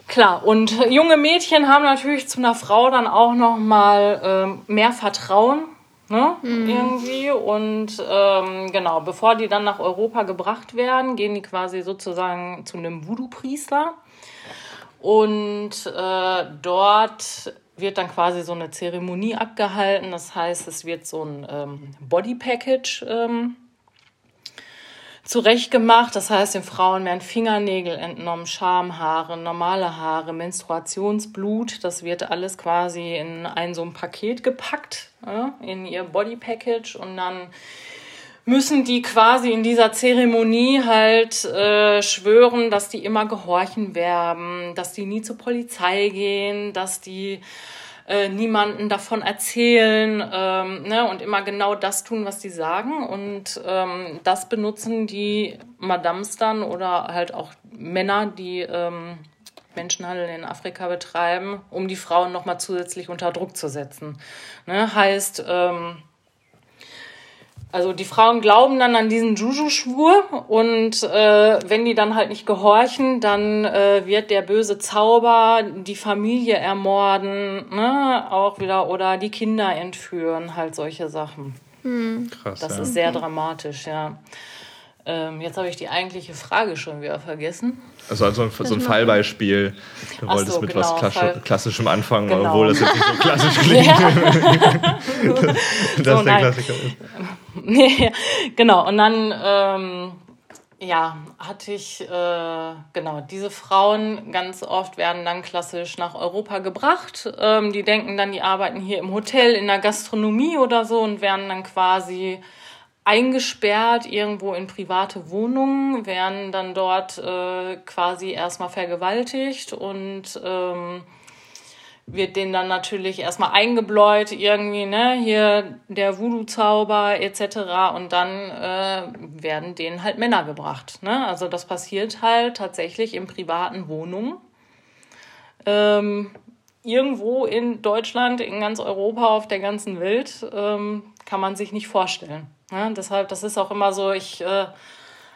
Klar, und junge Mädchen haben natürlich zu einer Frau dann auch noch mal ähm, mehr Vertrauen, ne, mhm. irgendwie. Und ähm, genau, bevor die dann nach Europa gebracht werden, gehen die quasi sozusagen zu einem Voodoo-Priester. Und äh, dort wird dann quasi so eine Zeremonie abgehalten. Das heißt, es wird so ein ähm, Body Package ähm, zurechtgemacht. Das heißt, den Frauen werden Fingernägel entnommen, Schamhaare, normale Haare, Menstruationsblut. Das wird alles quasi in ein so ein Paket gepackt, in ihr Body Package und dann müssen die quasi in dieser Zeremonie halt äh, schwören, dass die immer gehorchen werden, dass die nie zur Polizei gehen, dass die äh, niemanden davon erzählen ähm, ne, und immer genau das tun, was die sagen. Und ähm, das benutzen die Madams dann oder halt auch Männer, die ähm, Menschenhandel in Afrika betreiben, um die Frauen nochmal zusätzlich unter Druck zu setzen. Ne, heißt, ähm, also die Frauen glauben dann an diesen Juju-Schwur und äh, wenn die dann halt nicht gehorchen, dann äh, wird der böse Zauber die Familie ermorden, ne? auch wieder oder die Kinder entführen, halt solche Sachen. Hm. Krass. Das ja. ist sehr dramatisch, ja. Ähm, jetzt habe ich die eigentliche Frage schon wieder vergessen. Also, also so ein Fallbeispiel. Du Ach wolltest so, mit genau, was Fall. Klassischem anfangen, genau. obwohl das jetzt nicht so klassisch klingt. das so, ist der Klassiker. Nee, genau. Und dann, ähm, ja, hatte ich, äh, genau, diese Frauen ganz oft werden dann klassisch nach Europa gebracht. Ähm, die denken dann, die arbeiten hier im Hotel, in der Gastronomie oder so und werden dann quasi eingesperrt irgendwo in private Wohnungen, werden dann dort äh, quasi erstmal vergewaltigt und ähm, wird denen dann natürlich erstmal eingebläut, irgendwie, ne, hier der Voodoo-Zauber etc. Und dann äh, werden denen halt Männer gebracht. Ne? Also das passiert halt tatsächlich in privaten Wohnungen. Ähm, irgendwo in Deutschland, in ganz Europa, auf der ganzen Welt, ähm, kann man sich nicht vorstellen. Ne? Deshalb, das ist auch immer so, ich, äh,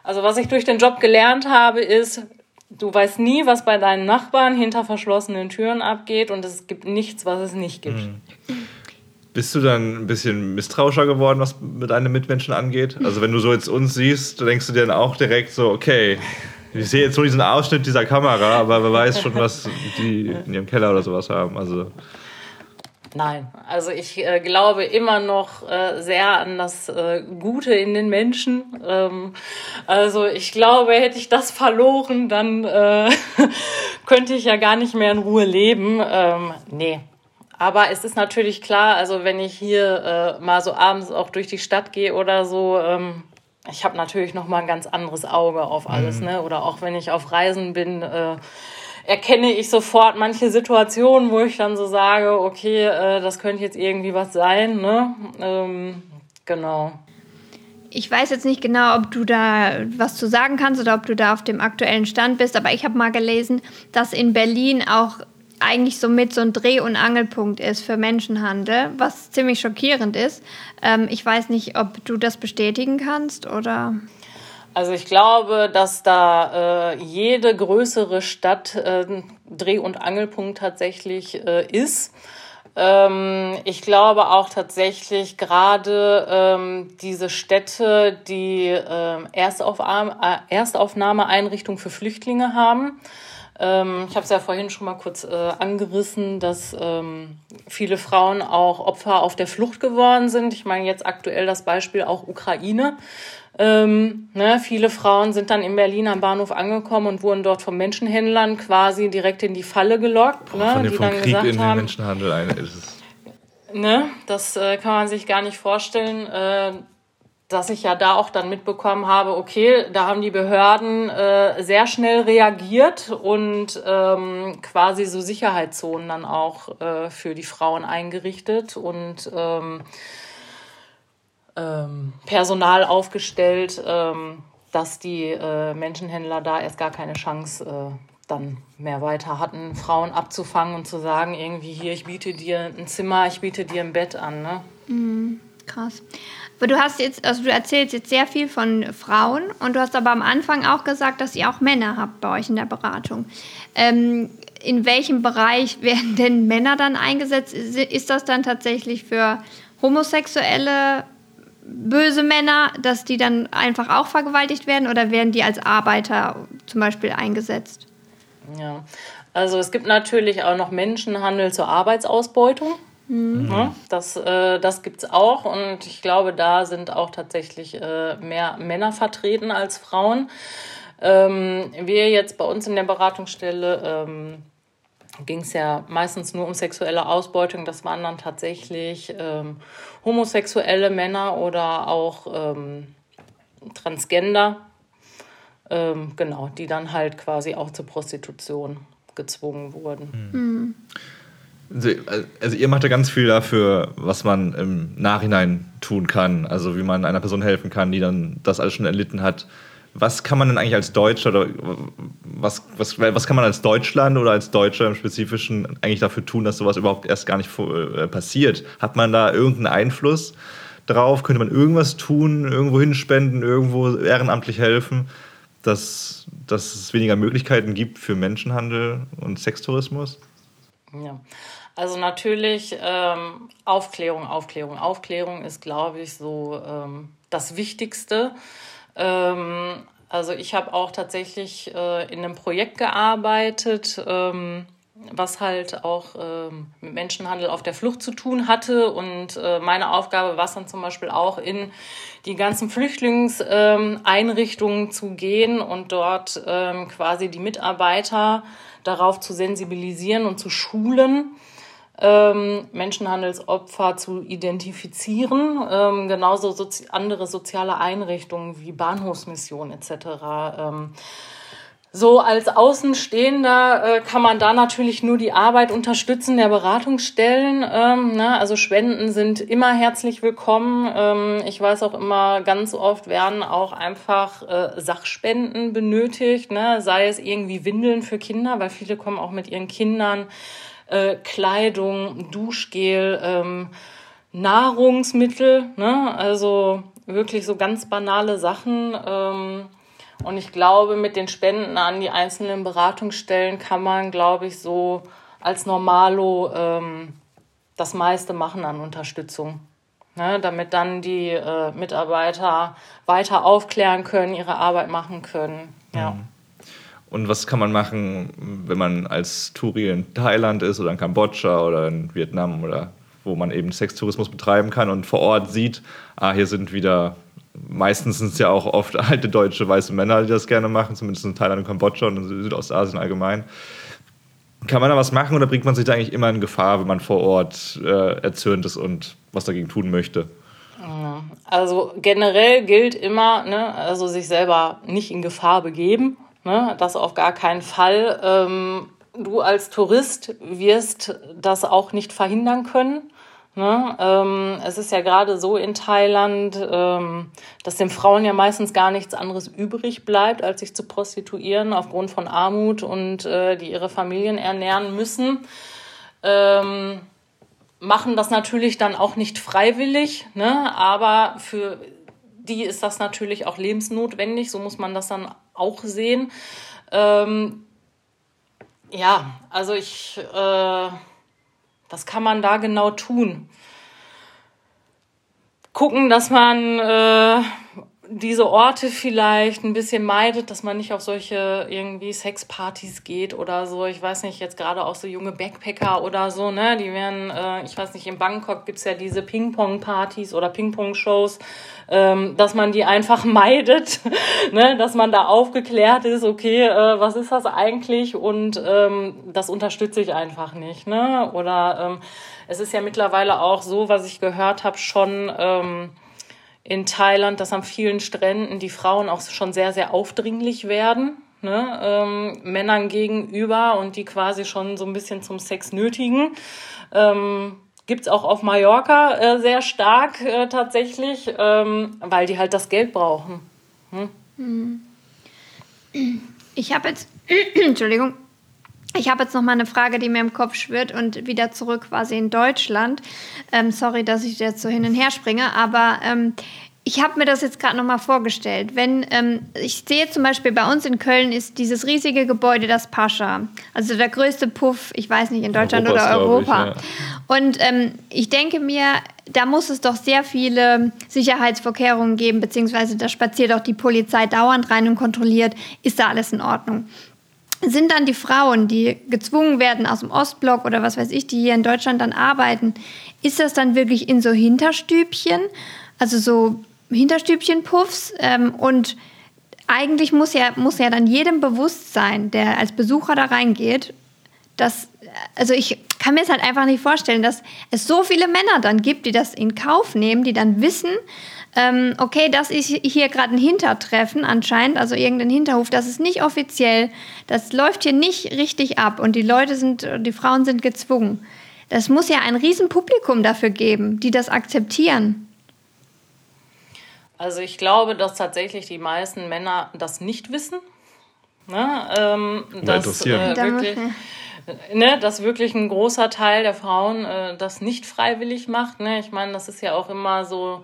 also was ich durch den Job gelernt habe, ist, du weißt nie, was bei deinen Nachbarn hinter verschlossenen Türen abgeht und es gibt nichts, was es nicht gibt. Mhm. Bist du dann ein bisschen misstrauischer geworden, was mit deinen Mitmenschen angeht? Also wenn du so jetzt uns siehst, denkst du dir dann auch direkt so, okay, ich sehe jetzt nur diesen Ausschnitt dieser Kamera, aber wer weiß schon, was die in ihrem Keller oder sowas haben. Also Nein, also ich äh, glaube immer noch äh, sehr an das äh, Gute in den Menschen. Ähm, also ich glaube, hätte ich das verloren, dann äh, könnte ich ja gar nicht mehr in Ruhe leben. Ähm, nee. Aber es ist natürlich klar, also wenn ich hier äh, mal so abends auch durch die Stadt gehe oder so, ähm, ich habe natürlich noch mal ein ganz anderes Auge auf alles, mhm. ne? Oder auch wenn ich auf Reisen bin, äh, erkenne ich sofort manche Situationen, wo ich dann so sage, okay, äh, das könnte jetzt irgendwie was sein. Ne? Ähm, genau. Ich weiß jetzt nicht genau, ob du da was zu sagen kannst oder ob du da auf dem aktuellen Stand bist, aber ich habe mal gelesen, dass in Berlin auch eigentlich somit so ein Dreh- und Angelpunkt ist für Menschenhandel, was ziemlich schockierend ist. Ähm, ich weiß nicht, ob du das bestätigen kannst oder. Also ich glaube, dass da äh, jede größere Stadt äh, Dreh- und Angelpunkt tatsächlich äh, ist. Ähm, ich glaube auch tatsächlich gerade ähm, diese Städte, die äh, Erstaufnahme, äh, Erstaufnahmeeinrichtungen für Flüchtlinge haben. Ähm, ich habe es ja vorhin schon mal kurz äh, angerissen, dass ähm, viele Frauen auch Opfer auf der Flucht geworden sind. Ich meine jetzt aktuell das Beispiel auch Ukraine. Ähm, ne, viele Frauen sind dann in Berlin am Bahnhof angekommen und wurden dort von Menschenhändlern quasi direkt in die Falle gelockt. Boah, ne, von die dann Krieg gesagt in haben, den Menschenhandel ein ist. Ne, das äh, kann man sich gar nicht vorstellen. Äh, dass ich ja da auch dann mitbekommen habe, okay, da haben die Behörden äh, sehr schnell reagiert und ähm, quasi so Sicherheitszonen dann auch äh, für die Frauen eingerichtet und ähm, ähm, Personal aufgestellt, ähm, dass die äh, Menschenhändler da erst gar keine Chance äh, dann mehr weiter hatten, Frauen abzufangen und zu sagen, irgendwie hier, ich biete dir ein Zimmer, ich biete dir ein Bett an. Ne? Mhm, krass. Aber du hast jetzt, also du erzählst jetzt sehr viel von Frauen und du hast aber am Anfang auch gesagt, dass ihr auch Männer habt bei euch in der Beratung. Ähm, in welchem Bereich werden denn Männer dann eingesetzt? Ist das dann tatsächlich für homosexuelle böse Männer, dass die dann einfach auch vergewaltigt werden oder werden die als Arbeiter zum Beispiel eingesetzt? Ja, also es gibt natürlich auch noch Menschenhandel zur Arbeitsausbeutung. Mhm. Ja, das äh, das gibt es auch und ich glaube, da sind auch tatsächlich äh, mehr Männer vertreten als Frauen. Ähm, wir jetzt bei uns in der Beratungsstelle ähm, ging es ja meistens nur um sexuelle Ausbeutung. Das waren dann tatsächlich ähm, homosexuelle Männer oder auch ähm, Transgender, ähm, genau, die dann halt quasi auch zur Prostitution gezwungen wurden. Mhm. Also, also ihr macht ja ganz viel dafür, was man im Nachhinein tun kann. Also wie man einer Person helfen kann, die dann das alles schon erlitten hat was kann man denn eigentlich als Deutscher oder was, was, was kann man als Deutschland oder als Deutscher im Spezifischen eigentlich dafür tun, dass sowas überhaupt erst gar nicht äh, passiert? Hat man da irgendeinen Einfluss drauf? Könnte man irgendwas tun, irgendwo hinspenden, irgendwo ehrenamtlich helfen, dass, dass es weniger Möglichkeiten gibt für Menschenhandel und Sextourismus? Ja. Also natürlich ähm, Aufklärung, Aufklärung, Aufklärung ist, glaube ich, so ähm, das Wichtigste. Ähm, also ich habe auch tatsächlich äh, in einem Projekt gearbeitet, ähm, was halt auch ähm, mit Menschenhandel auf der Flucht zu tun hatte. Und äh, meine Aufgabe war es dann zum Beispiel auch in die ganzen Flüchtlingseinrichtungen zu gehen und dort ähm, quasi die Mitarbeiter darauf zu sensibilisieren und zu schulen, ähm, Menschenhandelsopfer zu identifizieren, ähm, genauso sozi andere soziale Einrichtungen wie Bahnhofsmission etc. Ähm, so als Außenstehender äh, kann man da natürlich nur die Arbeit unterstützen der Beratungsstellen. Ähm, ne? Also Spenden sind immer herzlich willkommen. Ähm, ich weiß auch immer, ganz oft werden auch einfach äh, Sachspenden benötigt, ne? sei es irgendwie Windeln für Kinder, weil viele kommen auch mit ihren Kindern, äh, Kleidung, Duschgel, ähm, Nahrungsmittel, ne? also wirklich so ganz banale Sachen. Ähm, und ich glaube, mit den Spenden an die einzelnen Beratungsstellen kann man, glaube ich, so als Normalo ähm, das meiste machen an Unterstützung. Ne, damit dann die äh, Mitarbeiter weiter aufklären können, ihre Arbeit machen können. Ja. Mhm. Und was kann man machen, wenn man als Touri in Thailand ist oder in Kambodscha oder in Vietnam oder wo man eben Sextourismus betreiben kann und vor Ort sieht, ah, hier sind wieder meistens sind es ja auch oft alte deutsche weiße Männer, die das gerne machen, zumindest in Thailand und Kambodscha und in Südostasien allgemein. Kann man da was machen oder bringt man sich da eigentlich immer in Gefahr, wenn man vor Ort äh, erzürnt ist und was dagegen tun möchte? Also generell gilt immer, ne, also sich selber nicht in Gefahr begeben. Ne, das auf gar keinen Fall. Ähm, du als Tourist wirst das auch nicht verhindern können. Ne? Ähm, es ist ja gerade so in Thailand, ähm, dass den Frauen ja meistens gar nichts anderes übrig bleibt, als sich zu prostituieren aufgrund von Armut und äh, die ihre Familien ernähren müssen. Ähm, machen das natürlich dann auch nicht freiwillig, ne? aber für die ist das natürlich auch lebensnotwendig, so muss man das dann auch sehen. Ähm, ja, also ich. Äh, was kann man da genau tun? Gucken, dass man äh, diese Orte vielleicht ein bisschen meidet, dass man nicht auf solche irgendwie Sexpartys geht oder so. Ich weiß nicht, jetzt gerade auch so junge Backpacker oder so, ne? Die werden, äh, ich weiß nicht, in Bangkok gibt's ja diese Ping-Pong-Partys oder Ping-Pong-Shows, ähm, dass man die einfach meidet, ne? dass man da aufgeklärt ist, okay, äh, was ist das eigentlich? Und ähm, das unterstütze ich einfach nicht. Ne? Oder ähm, es ist ja mittlerweile auch so, was ich gehört habe, schon ähm, in Thailand, dass an vielen Stränden die Frauen auch schon sehr, sehr aufdringlich werden. Ne, ähm, Männern gegenüber und die quasi schon so ein bisschen zum Sex nötigen. Ähm, Gibt es auch auf Mallorca äh, sehr stark äh, tatsächlich, ähm, weil die halt das Geld brauchen. Hm? Ich habe jetzt, Entschuldigung, ich habe jetzt noch mal eine Frage, die mir im Kopf schwirrt und wieder zurück quasi in Deutschland. Ähm, sorry, dass ich jetzt so hin und her springe, aber ähm, ich habe mir das jetzt gerade noch mal vorgestellt. Wenn ähm, ich sehe zum Beispiel bei uns in Köln ist dieses riesige Gebäude das Pascha, also der größte Puff, ich weiß nicht in Deutschland Europas, oder Europa. Ich, ja. Und ähm, ich denke mir, da muss es doch sehr viele Sicherheitsvorkehrungen geben, beziehungsweise da spaziert auch die Polizei dauernd rein und kontrolliert, ist da alles in Ordnung. Sind dann die Frauen, die gezwungen werden aus dem Ostblock oder was weiß ich, die hier in Deutschland dann arbeiten, ist das dann wirklich in so Hinterstübchen? Also so Hinterstübchen-Puffs ähm, und eigentlich muss ja, muss ja dann jedem bewusst sein, der als Besucher da reingeht, dass, also ich kann mir es halt einfach nicht vorstellen, dass es so viele Männer dann gibt, die das in Kauf nehmen, die dann wissen, ähm, okay, das ist hier gerade ein Hintertreffen anscheinend, also irgendein Hinterhof, das ist nicht offiziell, das läuft hier nicht richtig ab und die Leute sind, die Frauen sind gezwungen. Das muss ja ein Riesenpublikum dafür geben, die das akzeptieren. Also ich glaube, dass tatsächlich die meisten Männer das nicht wissen. Ne? Ähm, dass, äh, wirklich, ne, dass wirklich ein großer Teil der Frauen äh, das nicht freiwillig macht. Ne? Ich meine, das ist ja auch immer so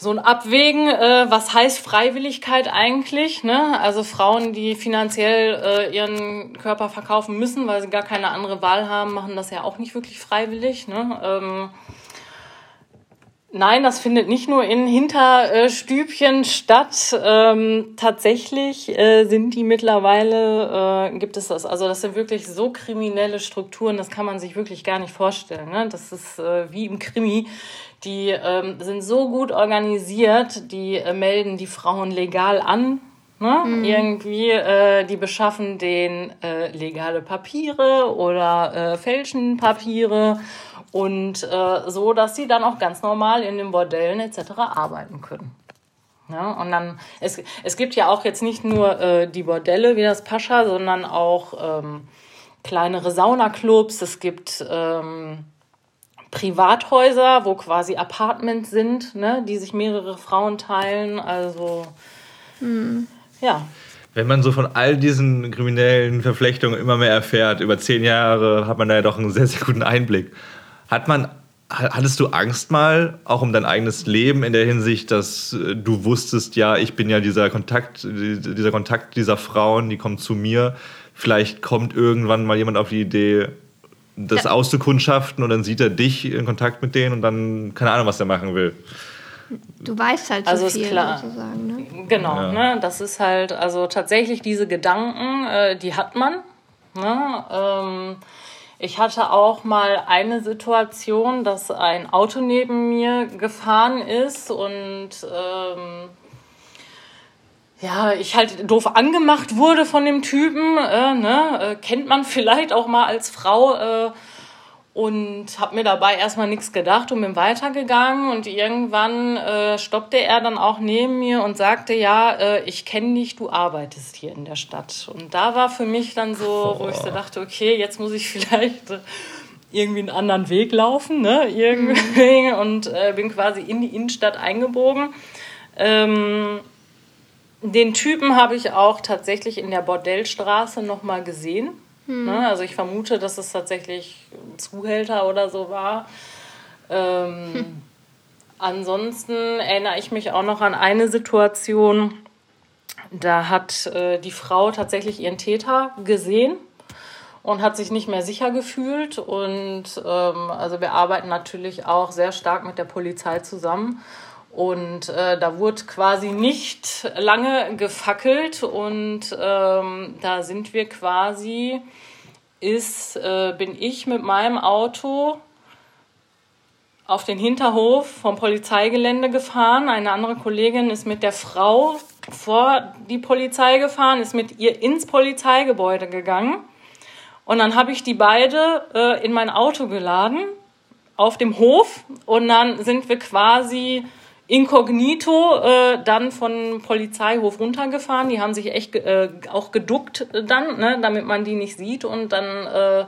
so ein Abwägen, äh, was heißt Freiwilligkeit eigentlich? Ne? Also Frauen, die finanziell äh, ihren Körper verkaufen müssen, weil sie gar keine andere Wahl haben, machen das ja auch nicht wirklich freiwillig. Ne? Ähm, Nein, das findet nicht nur in Hinterstübchen statt. Ähm, tatsächlich äh, sind die mittlerweile, äh, gibt es das, also das sind wirklich so kriminelle Strukturen, das kann man sich wirklich gar nicht vorstellen. Ne? Das ist äh, wie im Krimi. Die ähm, sind so gut organisiert, die äh, melden die Frauen legal an. Ne? Mhm. Irgendwie, äh, die beschaffen den äh, legale Papiere oder äh, fälschen Papiere und äh, so, dass sie dann auch ganz normal in den Bordellen etc. arbeiten können. Ja, und dann, es, es gibt ja auch jetzt nicht nur äh, die Bordelle wie das Pascha, sondern auch ähm, kleinere Saunaclubs. Es gibt ähm, Privathäuser, wo quasi Apartments sind, ne, die sich mehrere Frauen teilen. Also, mhm. ja. Wenn man so von all diesen kriminellen Verflechtungen immer mehr erfährt, über zehn Jahre hat man da ja doch einen sehr, sehr guten Einblick. Hat man Hattest du Angst mal, auch um dein eigenes Leben in der Hinsicht, dass äh, du wusstest, ja, ich bin ja dieser Kontakt, dieser Kontakt dieser Frauen, die kommen zu mir. Vielleicht kommt irgendwann mal jemand auf die Idee, das ja. auszukundschaften und dann sieht er dich in Kontakt mit denen und dann keine Ahnung, was er machen will. Du weißt halt so also viel, ist klar. sozusagen. Ne? Genau, ja. ne? das ist halt, also tatsächlich diese Gedanken, äh, die hat man. Ne? Ähm, ich hatte auch mal eine Situation, dass ein Auto neben mir gefahren ist und ähm, ja, ich halt doof angemacht wurde von dem Typen, äh, ne? äh, kennt man vielleicht auch mal als Frau äh, und habe mir dabei erstmal nichts gedacht und bin weitergegangen und irgendwann äh, stoppte er dann auch neben mir und sagte, ja, äh, ich kenne dich, du arbeitest hier in der Stadt. Und da war für mich dann so, wo ich so dachte, okay, jetzt muss ich vielleicht äh, irgendwie einen anderen Weg laufen, ne, irgendwie mhm. und bin quasi in die Innenstadt eingebogen. Ähm, den Typen habe ich auch tatsächlich in der Bordellstraße nochmal gesehen. Hm. Ne? Also ich vermute, dass es tatsächlich ein Zuhälter oder so war. Ähm, hm. Ansonsten erinnere ich mich auch noch an eine Situation, da hat äh, die Frau tatsächlich ihren Täter gesehen und hat sich nicht mehr sicher gefühlt. Und ähm, also wir arbeiten natürlich auch sehr stark mit der Polizei zusammen. Und äh, da wurde quasi nicht lange gefackelt und ähm, da sind wir quasi, ist, äh, bin ich mit meinem Auto auf den Hinterhof vom Polizeigelände gefahren. Eine andere Kollegin ist mit der Frau vor die Polizei gefahren, ist mit ihr ins Polizeigebäude gegangen. Und dann habe ich die beide äh, in mein Auto geladen auf dem Hof und dann sind wir quasi inkognito äh, dann von Polizeihof runtergefahren. Die haben sich echt äh, auch geduckt dann, ne, damit man die nicht sieht. Und dann äh,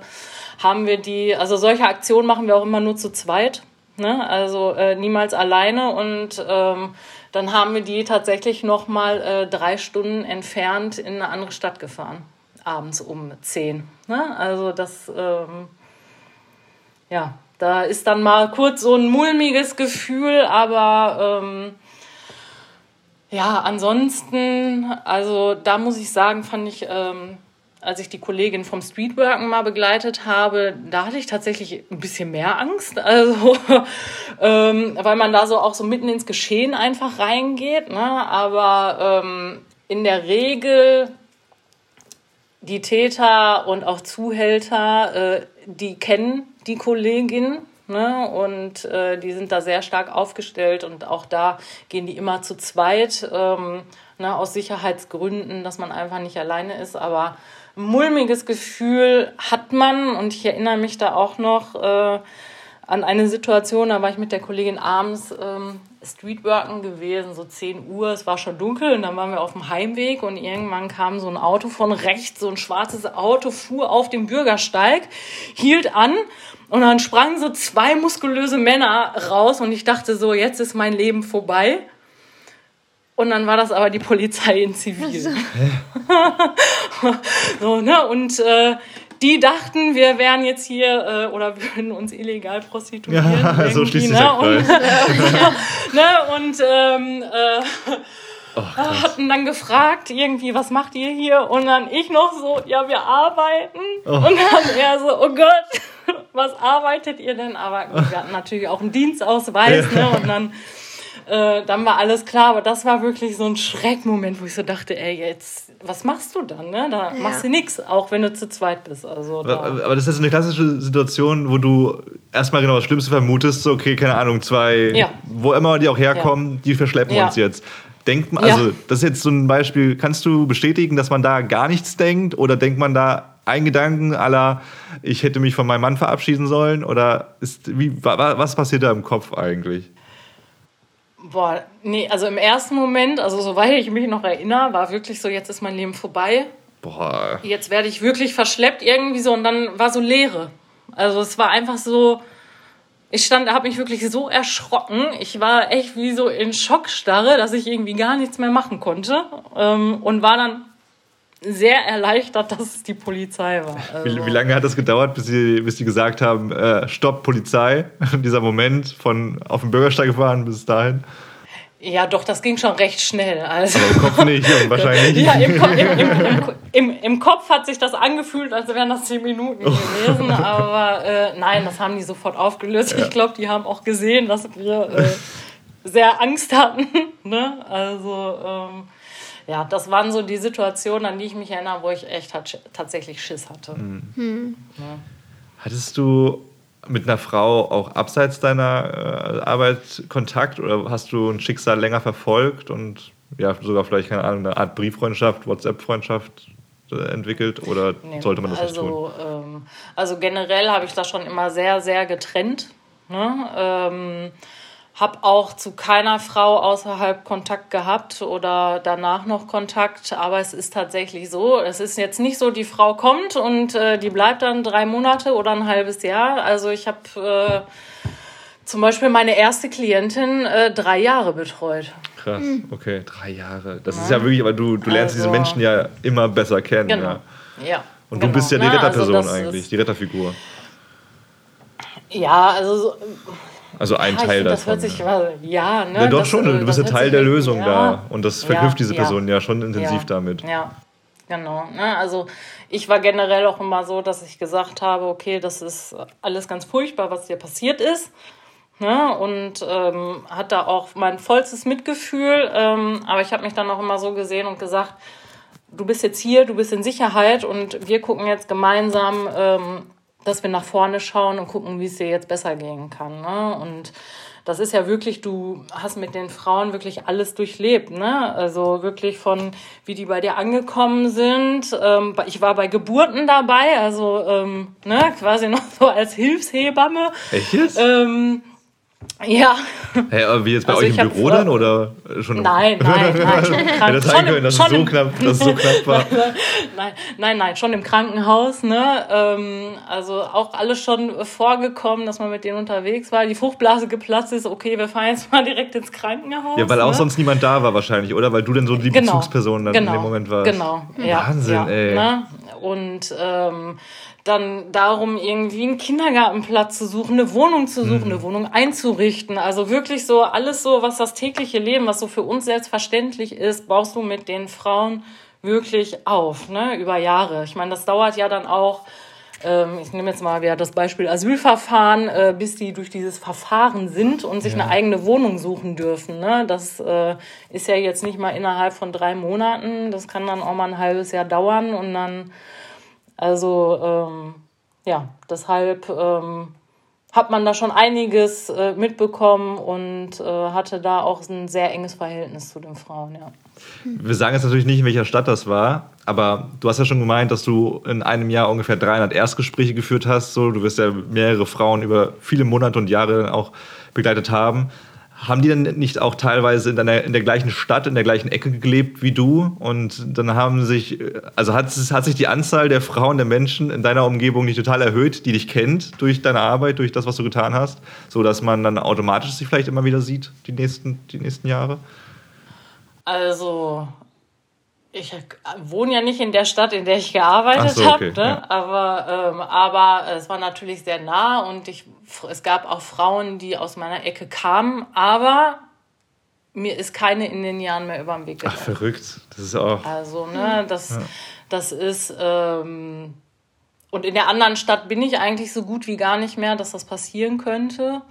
haben wir die, also solche Aktionen machen wir auch immer nur zu zweit. Ne? Also äh, niemals alleine. Und ähm, dann haben wir die tatsächlich noch mal äh, drei Stunden entfernt in eine andere Stadt gefahren. Abends um zehn. Ne? Also das, ähm, ja, da ist dann mal kurz so ein mulmiges Gefühl, aber ähm, ja, ansonsten, also da muss ich sagen, fand ich, ähm, als ich die Kollegin vom Streetworken mal begleitet habe, da hatte ich tatsächlich ein bisschen mehr Angst, also ähm, weil man da so auch so mitten ins Geschehen einfach reingeht. Ne? Aber ähm, in der Regel die Täter und auch Zuhälter, äh, die kennen die Kollegin. Ne? Und äh, die sind da sehr stark aufgestellt und auch da gehen die immer zu zweit, ähm, ne? aus Sicherheitsgründen, dass man einfach nicht alleine ist. Aber ein mulmiges Gefühl hat man und ich erinnere mich da auch noch äh, an eine Situation, da war ich mit der Kollegin abends ähm, Streetworken gewesen, so 10 Uhr, es war schon dunkel und dann waren wir auf dem Heimweg und irgendwann kam so ein Auto von rechts, so ein schwarzes Auto, fuhr auf dem Bürgersteig, hielt an und dann sprangen so zwei muskulöse Männer raus und ich dachte so, jetzt ist mein Leben vorbei. Und dann war das aber die Polizei in Zivil. so, ne? Und äh, die dachten, wir wären jetzt hier äh, oder würden uns illegal prostituieren. Ja, so schließt sich ne? Und, ne? und ähm, äh, oh, hatten dann gefragt, irgendwie, was macht ihr hier? Und dann ich noch so, ja, wir arbeiten. Oh. Und dann er so, oh Gott, was arbeitet ihr denn? Aber wir hatten natürlich auch einen Dienstausweis, ne? Und dann äh, dann war alles klar, aber das war wirklich so ein Schreckmoment, wo ich so dachte, ey, jetzt, was machst du dann? Ne? Da ja. machst du nichts, auch wenn du zu zweit bist. Also aber, aber, das ist eine klassische Situation, wo du erstmal genau das Schlimmste vermutest, so, okay, keine Ahnung, zwei, ja. wo immer die auch herkommen, ja. die verschleppen uns jetzt. Denkt man, also das ist jetzt so ein Beispiel, kannst du bestätigen, dass man da gar nichts denkt oder denkt man da ein Gedanken aller, ich hätte mich von meinem Mann verabschieden sollen oder ist, wie, was passiert da im Kopf eigentlich? Boah, nee, also im ersten Moment, also soweit ich mich noch erinnere, war wirklich so, jetzt ist mein Leben vorbei. Boah. Jetzt werde ich wirklich verschleppt irgendwie so und dann war so Leere. Also es war einfach so, ich stand, habe mich wirklich so erschrocken. Ich war echt wie so in Schockstarre, dass ich irgendwie gar nichts mehr machen konnte ähm, und war dann sehr erleichtert, dass es die Polizei war. Also wie, wie, lange hat das gedauert, bis sie, bis sie gesagt haben, äh, Stopp, Polizei? Dieser Moment von auf dem Bürgersteig gefahren bis dahin? Ja, doch, das ging schon recht schnell. Also, Aber im Kopf nicht, wahrscheinlich. ja, im, im, im, im, im, Kopf hat sich das angefühlt, als wären das zehn Minuten gewesen. Aber äh, nein, das haben die sofort aufgelöst. Ja. Ich glaube, die haben auch gesehen, dass wir äh, sehr Angst hatten. ne? Also, ähm, ja, das waren so die Situationen, an die ich mich erinnere, wo ich echt tatsächlich Schiss hatte. Mhm. Hm. Ja. Hattest du mit einer Frau auch abseits deiner äh, Arbeit Kontakt oder hast du ein Schicksal länger verfolgt und ja, sogar vielleicht, keine Ahnung, eine Art Brieffreundschaft, WhatsApp-Freundschaft äh, entwickelt oder nee, sollte man das also, nicht tun? Ähm, also generell habe ich das schon immer sehr, sehr getrennt. Ne? Ähm, habe auch zu keiner Frau außerhalb Kontakt gehabt oder danach noch Kontakt, aber es ist tatsächlich so, es ist jetzt nicht so, die Frau kommt und äh, die bleibt dann drei Monate oder ein halbes Jahr. Also ich habe äh, zum Beispiel meine erste Klientin äh, drei Jahre betreut. Krass, hm. okay, drei Jahre. Das ja. ist ja wirklich, aber du, du lernst also, diese Menschen ja immer besser kennen. Genau. Ja. ja. Und du genau. bist ja die Retterperson also eigentlich, die Retterfigur. Ja, also so, also ein ja, Teil davon. Das hört sich ja, ja, ne? Ja, doch das, schon, du bist ja Teil der Lösung ja. da. Und das verknüpft diese Person ja, schon intensiv damit. Ja, genau. Ne? Also ich war generell auch immer so, dass ich gesagt habe, okay, das ist alles ganz furchtbar, was dir passiert ist. Ne? Und ähm, hat da auch mein vollstes Mitgefühl. Ähm, aber ich habe mich dann auch immer so gesehen und gesagt, du bist jetzt hier, du bist in Sicherheit und wir gucken jetzt gemeinsam, ähm, dass wir nach vorne schauen und gucken, wie es dir jetzt besser gehen kann. Ne? Und das ist ja wirklich, du hast mit den Frauen wirklich alles durchlebt, ne? Also wirklich von, wie die bei dir angekommen sind. Ähm, ich war bei Geburten dabei, also ähm, ne, quasi noch so als Hilfshebamme. Echt jetzt? Ähm, ja. Hey, aber wie jetzt bei also euch im Büro dann oder schon? Nein, nein, nein. Schon Kranken das sein können, dass, es so knapp, dass so knapp war. nein, nein, nein, schon im Krankenhaus. Ne? Ähm, also auch alles schon vorgekommen, dass man mit denen unterwegs war. Die Fruchtblase geplatzt ist. Okay, wir fahren jetzt mal direkt ins Krankenhaus. Ja, weil auch ne? sonst niemand da war wahrscheinlich, oder? Weil du denn so die genau, Bezugsperson dann genau, in dem Moment warst. Genau. Ja, Wahnsinn, ja, ey. Ne? Und ähm, dann darum, irgendwie einen Kindergartenplatz zu suchen, eine Wohnung zu suchen, mhm. eine Wohnung einzurichten. Also wirklich so alles so, was das tägliche Leben, was so für uns selbstverständlich ist, baust du mit den Frauen wirklich auf, ne, über Jahre. Ich meine, das dauert ja dann auch, ähm, ich nehme jetzt mal wieder das Beispiel Asylverfahren, äh, bis die durch dieses Verfahren sind und sich ja. eine eigene Wohnung suchen dürfen. Ne? Das äh, ist ja jetzt nicht mal innerhalb von drei Monaten, das kann dann auch mal ein halbes Jahr dauern und dann also ähm, ja, deshalb ähm, hat man da schon einiges äh, mitbekommen und äh, hatte da auch ein sehr enges Verhältnis zu den Frauen, ja. Wir sagen jetzt natürlich nicht, in welcher Stadt das war, aber du hast ja schon gemeint, dass du in einem Jahr ungefähr 300 Erstgespräche geführt hast. So, du wirst ja mehrere Frauen über viele Monate und Jahre auch begleitet haben. Haben die denn nicht auch teilweise in, deiner, in der gleichen Stadt, in der gleichen Ecke gelebt wie du? Und dann haben sich, also hat, hat sich die Anzahl der Frauen, der Menschen in deiner Umgebung nicht total erhöht, die dich kennt durch deine Arbeit, durch das, was du getan hast, so dass man dann automatisch sich vielleicht immer wieder sieht, die nächsten, die nächsten Jahre? Also, ich wohne ja nicht in der Stadt, in der ich gearbeitet so, okay, habe, ne? ja. aber, ähm, aber es war natürlich sehr nah und ich, es gab auch Frauen, die aus meiner Ecke kamen, aber mir ist keine in den Jahren mehr über den Weg gegangen. Ach, verrückt. Das ist auch. Also, ne, das, ja. das ist. Ähm, und in der anderen Stadt bin ich eigentlich so gut wie gar nicht mehr, dass das passieren könnte.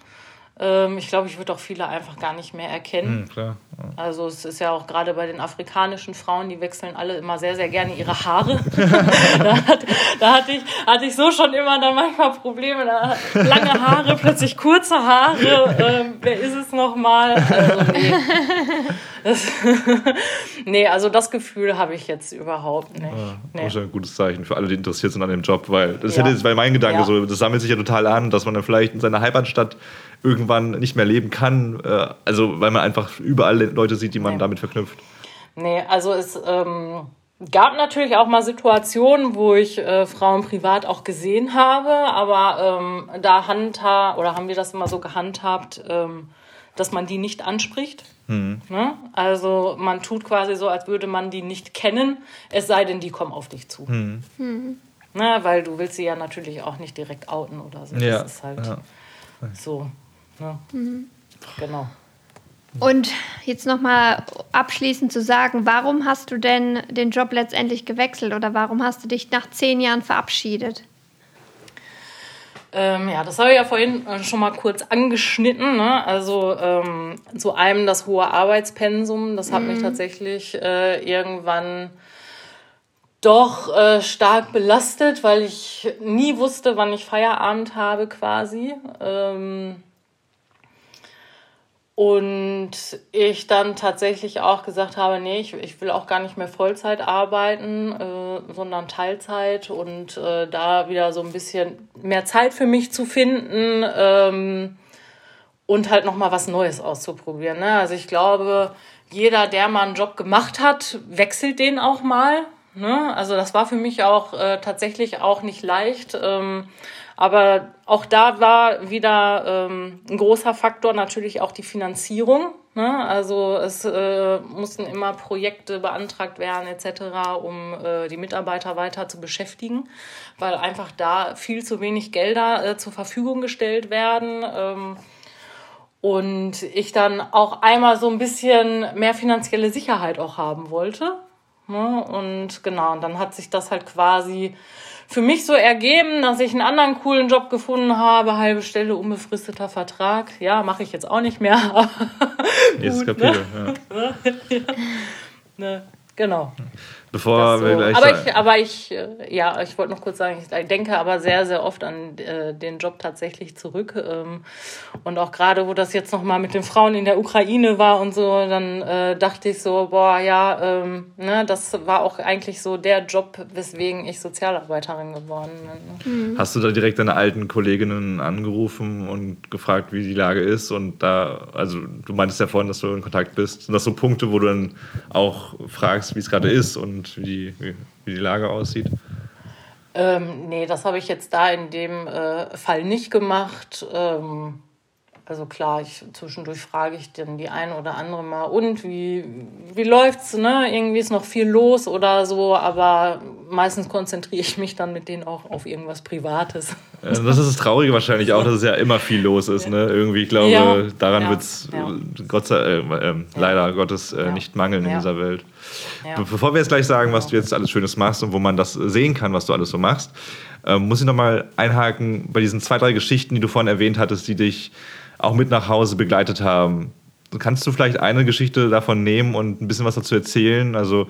Ähm, ich glaube, ich würde auch viele einfach gar nicht mehr erkennen. Hm, klar. Ja. Also es ist ja auch gerade bei den afrikanischen Frauen, die wechseln alle immer sehr, sehr gerne ihre Haare. da, hat, da hatte, ich, hatte ich so schon immer dann manchmal Probleme. Da lange Haare, plötzlich kurze Haare. Ähm, wer ist es nochmal? Also, nee. Das, nee, also das Gefühl habe ich jetzt überhaupt nicht. Ja, nee. Das ist ein gutes Zeichen für alle, die interessiert sind an dem Job, weil das Ja. hätte jetzt bei mein Gedanke Ja. so, das sammelt sich ja total an, dass man dann vielleicht in seiner Heimatstadt irgendwann nicht mehr leben kann, äh, also weil man einfach überall Leute sieht, die man Nee. damit verknüpft. Nee, also es ähm, gab natürlich auch mal Situationen, wo ich äh, Frauen privat auch gesehen habe, aber ähm, da handha oder haben wir das immer so gehandhabt, ähm, dass man die nicht anspricht. Ne? Also man tut quasi so, als würde man die nicht kennen, es sei denn, die kommen auf dich zu. Ne? Weil du willst sie ja natürlich auch nicht direkt outen oder so. Ja, Das ist halt ja. so. Ne? Genau. Und jetzt nochmal abschließend zu sagen, warum hast du denn den Job letztendlich gewechselt oder warum hast du dich nach zehn Jahren verabschiedet? Ähm, ja, das habe ich ja vorhin äh, schon mal kurz angeschnitten. Ne? Also ähm, zu einem das hohe Arbeitspensum, das hat mich tatsächlich äh, irgendwann doch äh, stark belastet, weil ich nie wusste, wann ich Feierabend habe quasi. Ähm, und ich dann tatsächlich auch gesagt habe, nee, ich, ich will auch gar nicht mehr Vollzeit arbeiten, äh, sondern Teilzeit und äh, da wieder so ein bisschen mehr Zeit für mich zu finden ähm, und halt nochmal was Neues auszuprobieren. Ne? Also ich glaube, jeder, der mal einen Job gemacht hat, wechselt den auch mal. Ne? Also das war für mich auch äh, tatsächlich auch nicht leicht. Ähm, aber auch da war wieder ähm, ein großer Faktor natürlich auch die Finanzierung. Ne? Also es äh, mussten immer Projekte beantragt werden etc., um äh, die Mitarbeiter weiter zu beschäftigen, weil einfach da viel zu wenig Gelder äh, zur Verfügung gestellt werden. Ähm, und ich dann auch einmal so ein bisschen mehr finanzielle Sicherheit auch haben wollte. Ne? Und genau, und dann hat sich das halt quasi für mich so ergeben, dass ich einen anderen coolen Job gefunden habe, halbe Stelle, unbefristeter Vertrag. Ja, mache ich jetzt auch nicht mehr. aber Nächstes Gut, Kapitel. Ja. ne? Genau. Bevor Das wir so. gleich aber, sagen- ich, aber ich, äh, ja, ich wollte noch kurz sagen, ich denke aber sehr, sehr oft an äh, den Job tatsächlich zurück. Ähm, und auch gerade, wo das jetzt nochmal mit den Frauen in der Ukraine war und so, dann äh, dachte ich so, boah, ja, ähm, ne, das war auch eigentlich so der Job, weswegen ich Sozialarbeiterin geworden bin. Ne? Hast du da direkt deine alten Kolleginnen angerufen und gefragt, wie die Lage ist? Und da, also du meintest ja vorhin, dass du in Kontakt bist. Sind das so Punkte, wo du dann auch fragst, wie es gerade ist und wie die, wie die Lage aussieht? Ähm, nee, das habe ich jetzt da in dem äh, Fall nicht gemacht. Ähm, also klar, ich, zwischendurch frage ich dann die eine oder andere mal, und wie, wie läuft's, ne? Irgendwie ist noch viel los oder so, aber meistens konzentriere ich mich dann mit denen auch auf irgendwas Privates. Äh, Das ist das Traurige wahrscheinlich auch, dass es ja immer viel los ist. Ne? Irgendwie, ich glaube, Ja. daran Ja. wird es Ja. Gott sei, äh, äh, leider Gottes äh, nicht mangeln in dieser Welt. Bevor wir jetzt gleich sagen, was du jetzt alles Schönes machst und wo man das sehen kann, was du alles so machst, äh, muss ich nochmal einhaken bei diesen zwei, drei Geschichten, die du vorhin erwähnt hattest, die dich auch mit nach Hause begleitet haben. Kannst du vielleicht eine Geschichte davon nehmen und ein bisschen was dazu erzählen? Also,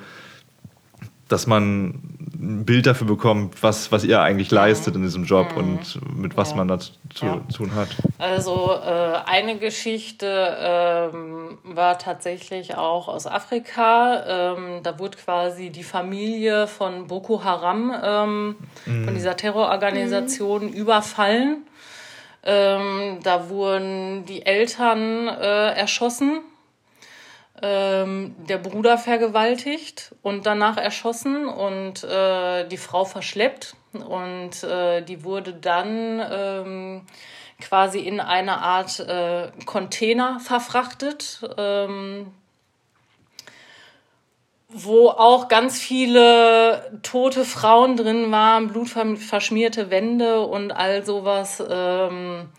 dass man ein Bild dafür bekommt, was, was ihr eigentlich leistet in diesem Job und mit was Ja. man da zu Ja. tun hat. Also äh, eine Geschichte ähm, war tatsächlich auch aus Afrika. Ähm, da wurde quasi die Familie von Boko Haram, ähm, von dieser Terrororganisation, überfallen. Ähm, da wurden die Eltern äh, erschossen, ähm, der Bruder vergewaltigt und danach erschossen und äh, die Frau verschleppt. Und äh, die wurde dann ähm, quasi in eine Art äh, Container verfrachtet, ähm, wo auch ganz viele tote Frauen drin waren, blutverschmierte Wände und all sowas. Ähm,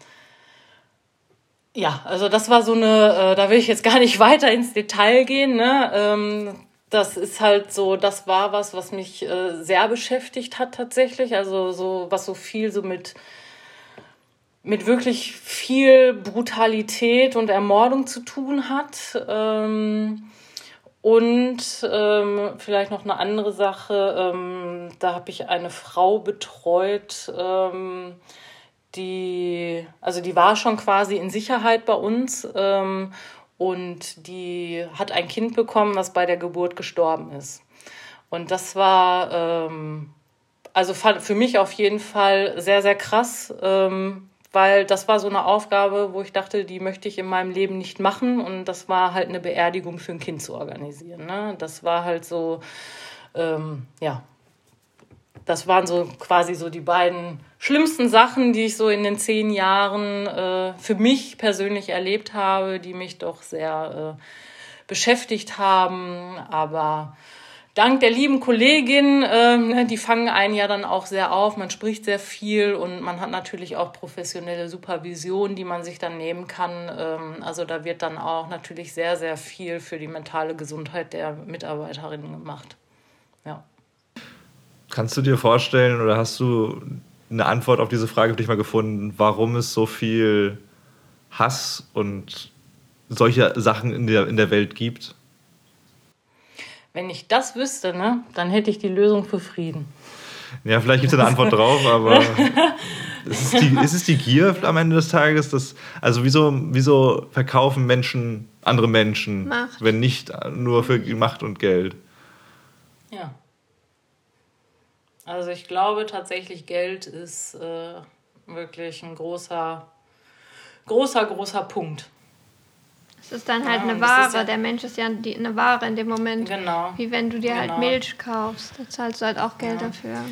ja, also das war so eine, äh, da will ich jetzt gar nicht weiter ins Detail gehen. Ne? Ähm, das ist halt so, das war was, was mich äh, sehr beschäftigt hat tatsächlich. Also so, was so viel so mit mit wirklich viel Brutalität und Ermordung zu tun hat. Ähm, und ähm, vielleicht noch eine andere Sache, ähm, da habe ich eine Frau betreut, ähm, die, also die war schon quasi in Sicherheit bei uns ähm, und die hat ein Kind bekommen, was bei der Geburt gestorben ist. Und das war ähm, also für mich auf jeden Fall sehr, sehr krass, ähm, weil das war so eine Aufgabe, wo ich dachte, die möchte ich in meinem Leben nicht machen. Und das war halt eine Beerdigung für ein Kind zu organisieren. Ne? Das war halt so, ähm, ja, das waren so quasi so die beiden schlimmsten Sachen, die ich so in den zehn Jahren äh, für mich persönlich erlebt habe, die mich doch sehr äh, beschäftigt haben. Aber dank der lieben Kollegin, äh, die fangen einen ja dann auch sehr auf, man spricht sehr viel und man hat natürlich auch professionelle Supervision, die man sich dann nehmen kann. Ähm, also da wird dann auch natürlich sehr, sehr viel für die mentale Gesundheit der Mitarbeiterinnen gemacht. Kannst du dir vorstellen oder hast du eine Antwort auf diese Frage für dich mal gefunden, warum es so viel Hass und solche Sachen in der, in der Welt gibt? Wenn ich das wüsste, ne, dann hätte ich die Lösung für Frieden. Ja, vielleicht gibt es eine Antwort drauf, aber ist es, die, ist es die Gier am Ende des Tages? Dass, also wieso, wieso verkaufen Menschen andere Menschen, Macht. wenn nicht nur für Macht und Geld? Ja. Also ich glaube tatsächlich, Geld ist äh, wirklich ein großer, großer, großer Punkt. Es ist dann halt ja, eine Ware. Ja der Mensch ist ja die, eine Ware in dem Moment. Genau. Wie wenn du dir halt genau. halt Milch kaufst. Da zahlst du halt auch Geld ja. dafür.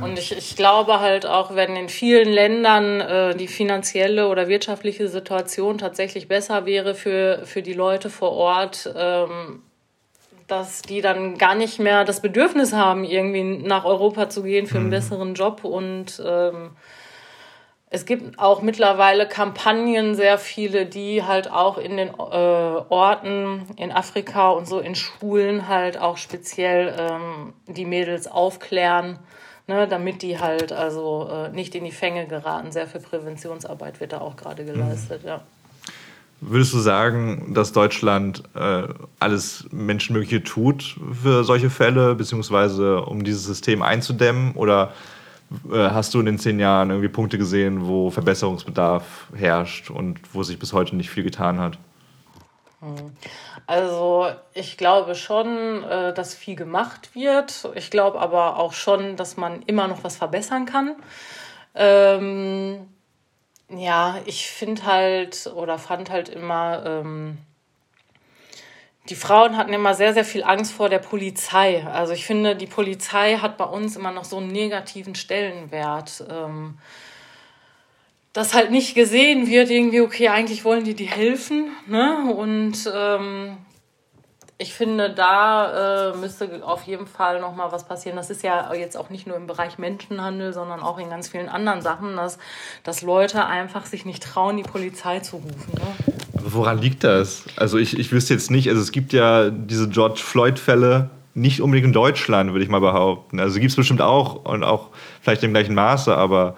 Und ich, ich glaube halt auch, wenn in vielen Ländern äh, die finanzielle oder wirtschaftliche Situation tatsächlich besser wäre für, für die Leute vor Ort, ähm, dass die dann gar nicht mehr das Bedürfnis haben, irgendwie nach Europa zu gehen für einen mhm. besseren Job und ähm, es gibt auch mittlerweile Kampagnen, sehr viele, die halt auch in den äh, Orten in Afrika und so in Schulen halt auch speziell ähm, die Mädels aufklären, ne, damit die halt also äh, nicht in die Fänge geraten. Sehr viel Präventionsarbeit wird da auch gerade geleistet, mhm. ja. Würdest du sagen, dass Deutschland äh, alles Menschenmögliche tut für solche Fälle, beziehungsweise um dieses System einzudämmen? Oder äh, hast du in den zehn Jahren irgendwie Punkte gesehen, wo Verbesserungsbedarf herrscht und wo sich bis heute nicht viel getan hat? Also ich glaube schon, äh, dass viel gemacht wird. Ich glaube aber auch schon, dass man immer noch was verbessern kann. Ähm, ja, ich finde halt oder fand halt immer, ähm, die Frauen hatten immer sehr, sehr viel Angst vor der Polizei. Also ich finde, die Polizei hat bei uns immer noch so einen negativen Stellenwert. Ähm, dass halt nicht gesehen wird, irgendwie, okay, eigentlich wollen die die helfen. Ne? Und ähm, ich finde, da äh, müsste auf jeden Fall noch mal was passieren. Das ist ja jetzt auch nicht nur im Bereich Menschenhandel, sondern auch in ganz vielen anderen Sachen, dass, dass Leute einfach sich nicht trauen, die Polizei zu rufen. Ne? Aber woran liegt das? Also ich, ich wüsste jetzt nicht, also es gibt ja diese George Floyd-Fälle, nicht unbedingt in Deutschland, würde ich mal behaupten. Also gibt es bestimmt auch und auch vielleicht im gleichen Maße, aber...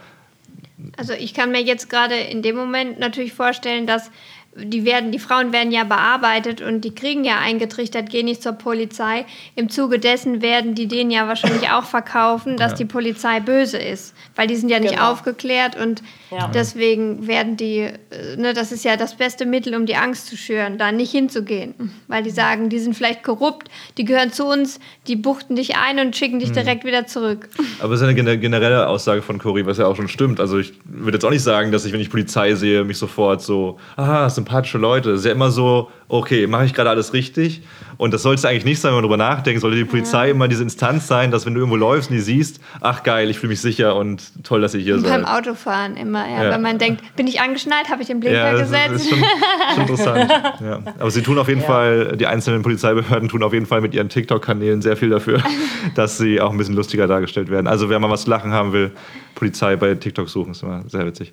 Also ich kann mir jetzt gerade in dem Moment natürlich vorstellen, dass die werden, die Frauen werden ja bearbeitet und die kriegen ja eingetrichtert, geh nicht zur Polizei. Im Zuge dessen werden die denen ja wahrscheinlich auch verkaufen, dass ja. die Polizei böse ist, weil die sind ja nicht genau. aufgeklärt und ja. deswegen werden die, äh, ne, das ist ja das beste Mittel, um die Angst zu schüren, da nicht hinzugehen, weil die sagen, die sind vielleicht korrupt, die gehören zu uns, die buchten dich ein und schicken dich mhm. direkt wieder zurück. Aber es ist eine generelle Aussage von Cory, was ja auch schon stimmt. Also ich würde jetzt auch nicht sagen, dass ich, wenn ich Polizei sehe, mich sofort so, aha, sympathische Leute. Es ist ja immer so, okay, mache ich gerade alles richtig? Und das sollte eigentlich nicht sein, wenn man darüber nachdenkt. Sollte die Polizei ja. immer diese Instanz sein, dass wenn du irgendwo läufst und die siehst, ach geil, ich fühle mich sicher und toll, dass ihr hier seid. Beim Autofahren immer, ja. ja. Wenn man denkt, bin ich angeschnallt, habe ich den Blinker ja, das gesetzt? Ist schon, schon interessant. ja. Aber sie tun auf jeden Fall, die einzelnen Polizeibehörden tun auf jeden Fall mit ihren TikTok-Kanälen sehr viel dafür, dass sie auch ein bisschen lustiger dargestellt werden. Also wer mal was zu lachen haben will, Polizei bei TikTok suchen, ist immer sehr witzig.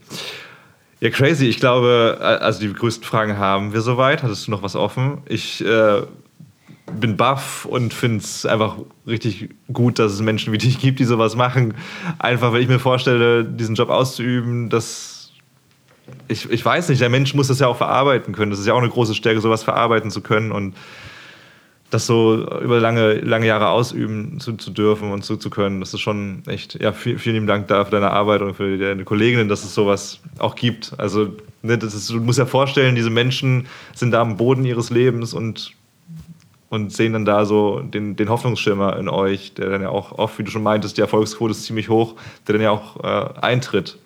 Ja, crazy. Ich glaube, also die größten Fragen haben wir soweit. Hattest du noch was offen? Ich äh, bin baff und finde es einfach richtig gut, dass es Menschen wie dich gibt, die sowas machen. Einfach, wenn ich mir vorstelle, diesen Job auszuüben, das ich, ich weiß nicht, der Mensch muss das ja auch verarbeiten können. Das ist ja auch eine große Stärke, sowas verarbeiten zu können und das so über lange, lange Jahre ausüben zu, zu dürfen und zu, zu können. Das ist schon echt, ja, viel, vielen lieben Dank da für deine Arbeit und für deine Kolleginnen, dass es sowas auch gibt. Also, ne, das ist, du musst ja vorstellen, diese Menschen sind da am Boden ihres Lebens und, und sehen dann da so den, den Hoffnungsschimmer in euch, der dann ja auch oft, wie du schon meintest, die Erfolgsquote ist ziemlich hoch, der dann ja auch äh, eintritt,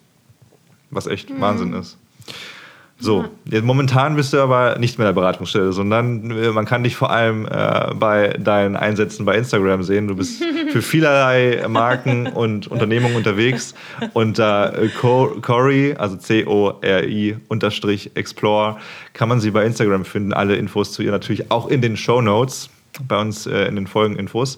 was echt mhm. Wahnsinn ist. So, jetzt momentan bist du aber nicht mehr in der Beratungsstelle, sondern äh, man kann dich vor allem äh, bei deinen Einsätzen bei Instagram sehen. Du bist für vielerlei Marken und Unternehmungen unterwegs. Unter äh, Cory, also C-O-R-I unterstrich Explore, kann man sie bei Instagram finden. Alle Infos zu ihr natürlich auch in den Show Notes bei uns äh, in den Folgeninfos.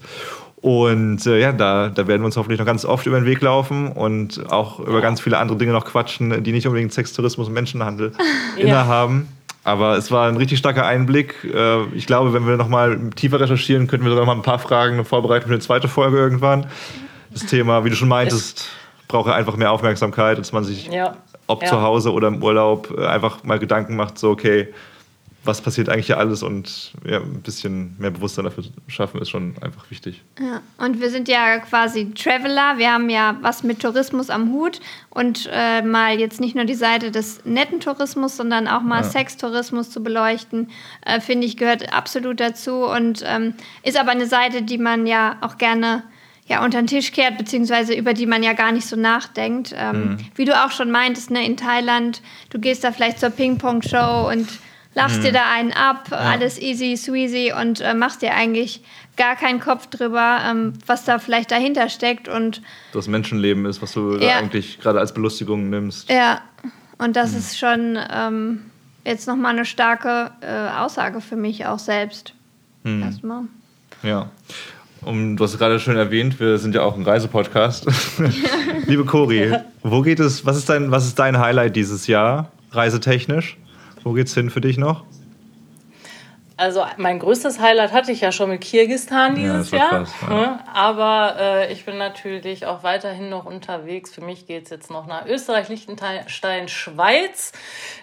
Und äh, ja, da, da werden wir uns hoffentlich noch ganz oft über den Weg laufen und auch über ganz viele andere Dinge noch quatschen, die nicht unbedingt Sextourismus und Menschenhandel ja. innehaben. Aber es war ein richtig starker Einblick. Äh, ich glaube, wenn wir noch mal tiefer recherchieren, könnten wir sogar noch mal ein paar Fragen vorbereiten für eine zweite Folge irgendwann. Das Thema, wie du schon meintest, braucht einfach mehr Aufmerksamkeit, dass man sich, ja. ob ja. zu Hause oder im Urlaub, äh, einfach mal Gedanken macht, so okay, was passiert eigentlich hier alles und ja, ein bisschen mehr Bewusstsein dafür schaffen, ist schon einfach wichtig. Ja, und wir sind ja quasi Traveler, wir haben ja was mit Tourismus am Hut und äh, mal jetzt nicht nur die Seite des netten Tourismus, sondern auch mal ja. Sextourismus zu beleuchten, äh, finde ich, gehört absolut dazu und ähm, ist aber eine Seite, die man ja auch gerne ja, unter den Tisch kehrt, beziehungsweise über die man ja gar nicht so nachdenkt. Ähm, mhm. Wie du auch schon meintest, ne, in Thailand, du gehst da vielleicht zur Ping-Pong-Show und lachst mhm. dir da einen ab, ja. alles easy, sweezy und äh, machst dir eigentlich gar keinen Kopf drüber, ähm, was da vielleicht dahinter steckt und das Menschenleben ist, was du ja. eigentlich gerade als Belustigung nimmst. Ja, und das mhm. ist schon ähm, jetzt nochmal eine starke äh, Aussage für mich auch selbst. Mhm. Erstmal. Ja. Um, du hast gerade schon erwähnt, wir sind ja auch ein Reisepodcast. Liebe Cori, wo geht es, was ist dein, was ist dein Highlight dieses Jahr, reisetechnisch? Wo geht's hin für dich noch? Also mein größtes Highlight hatte ich ja schon mit Kirgistan dieses ja, Jahr. Krass, ja. Aber äh, ich bin natürlich auch weiterhin noch unterwegs. Für mich geht es jetzt noch nach Österreich, Liechtenstein, Schweiz.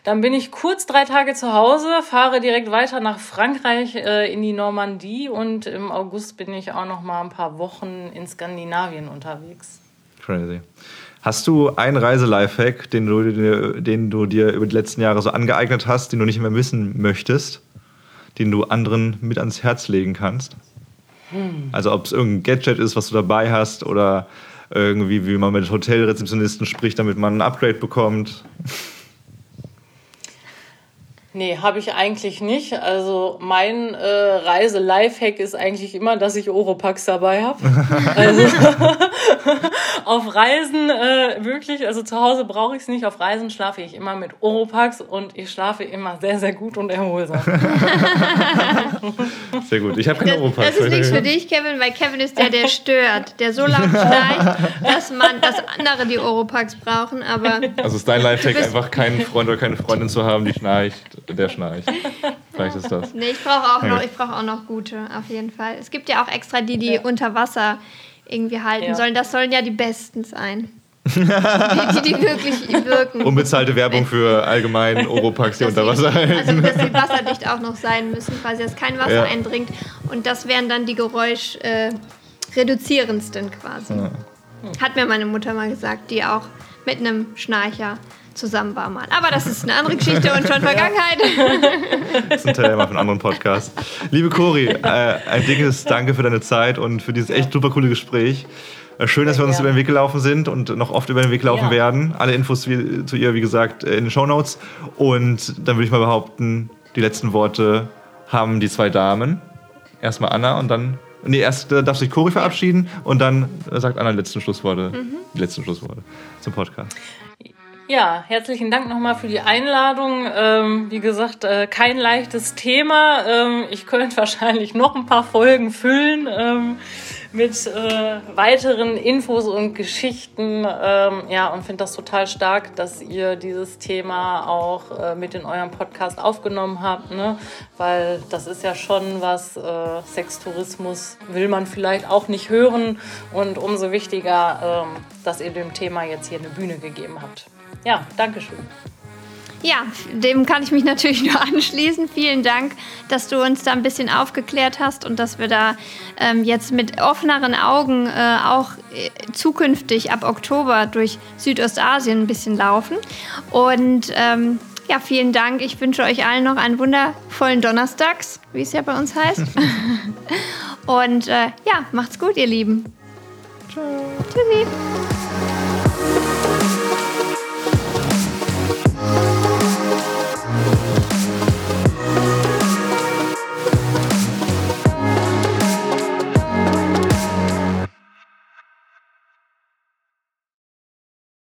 Dann bin ich kurz drei Tage zu Hause, fahre direkt weiter nach Frankreich äh, in die Normandie und im August bin ich auch noch mal ein paar Wochen in Skandinavien unterwegs. Crazy. Hast du einen Reiselifehack, den du, den du dir über die letzten Jahre so angeeignet hast, den du nicht mehr missen möchtest, den du anderen mit ans Herz legen kannst? Hm. Also ob es irgendein Gadget ist, was du dabei hast oder irgendwie, wie man mit Hotelrezeptionisten spricht, damit man ein Upgrade bekommt. Nee, habe ich eigentlich nicht. Also mein äh, Reise-Lifehack ist eigentlich immer, dass ich Oropax dabei habe. also auf Reisen äh, wirklich, also zu Hause brauche ich es nicht. Auf Reisen schlafe ich immer mit Oropax und ich schlafe immer sehr, sehr gut und erholsam. sehr gut. Ich habe keine Oropax. Das ist nichts für dich, Kevin, weil Kevin ist der, der stört, der so lange schnarcht, dass man, dass andere die Oropax brauchen. Aber also ist dein Lifehack einfach keinen Freund oder keine Freundin zu haben, die schnarcht der schnarcht. Vielleicht ist das. Nee, ich brauche auch, noch, brauch auch noch gute, auf jeden Fall. Es gibt ja auch extra die, die ja. unter Wasser irgendwie halten ja. sollen. Das sollen ja die besten sein. die, die, die wirklich wirken. Unbezahlte Werbung für allgemein Oropax, die unter Wasser halten. Also, dass sie wasserdicht auch noch sein müssen, quasi, dass kein Wasser ja. eindringt. Und das wären dann die geräuschreduzierendsten äh, quasi. Ja. Hat mir meine Mutter mal gesagt, die auch mit einem Schnarcher zusammen war mal. Aber das ist eine andere Geschichte und schon Vergangenheit. Das ist ein Teil von einem anderen Podcast. Liebe Cori, äh, ein dickes Danke für deine Zeit und für dieses echt super coole Gespräch. Äh, schön, dass wir uns über den Weg gelaufen sind und noch oft über den Weg laufen ja. werden. Alle Infos wie, zu ihr, wie gesagt, in den Show Notes. Und dann würde ich mal behaupten, die letzten Worte haben die zwei Damen. Erstmal Anna und dann. Nee, erst äh, darf sich Cori verabschieden und dann sagt Anna die letzten Schlussworte. Mhm. Die letzten Schlussworte zum Podcast. Ja, herzlichen Dank nochmal für die Einladung. Ähm, wie gesagt, äh, kein leichtes Thema. Ähm, ich könnte wahrscheinlich noch ein paar Folgen füllen ähm, mit äh, weiteren Infos und Geschichten. Ähm, ja, und finde das total stark, dass ihr dieses Thema auch äh, mit in eurem Podcast aufgenommen habt, ne? weil das ist ja schon was, äh, Sextourismus will man vielleicht auch nicht hören und umso wichtiger, ähm, dass ihr dem Thema jetzt hier eine Bühne gegeben habt. Ja, danke schön. Ja, dem kann ich mich natürlich nur anschließen. Vielen Dank, dass du uns da ein bisschen aufgeklärt hast und dass wir da ähm, jetzt mit offeneren Augen äh, auch äh, zukünftig ab Oktober durch Südostasien ein bisschen laufen. Und ähm, ja, vielen Dank. Ich wünsche euch allen noch einen wundervollen Donnerstags, wie es ja bei uns heißt. und äh, ja, macht's gut, ihr Lieben. Ciao. Tschüssi.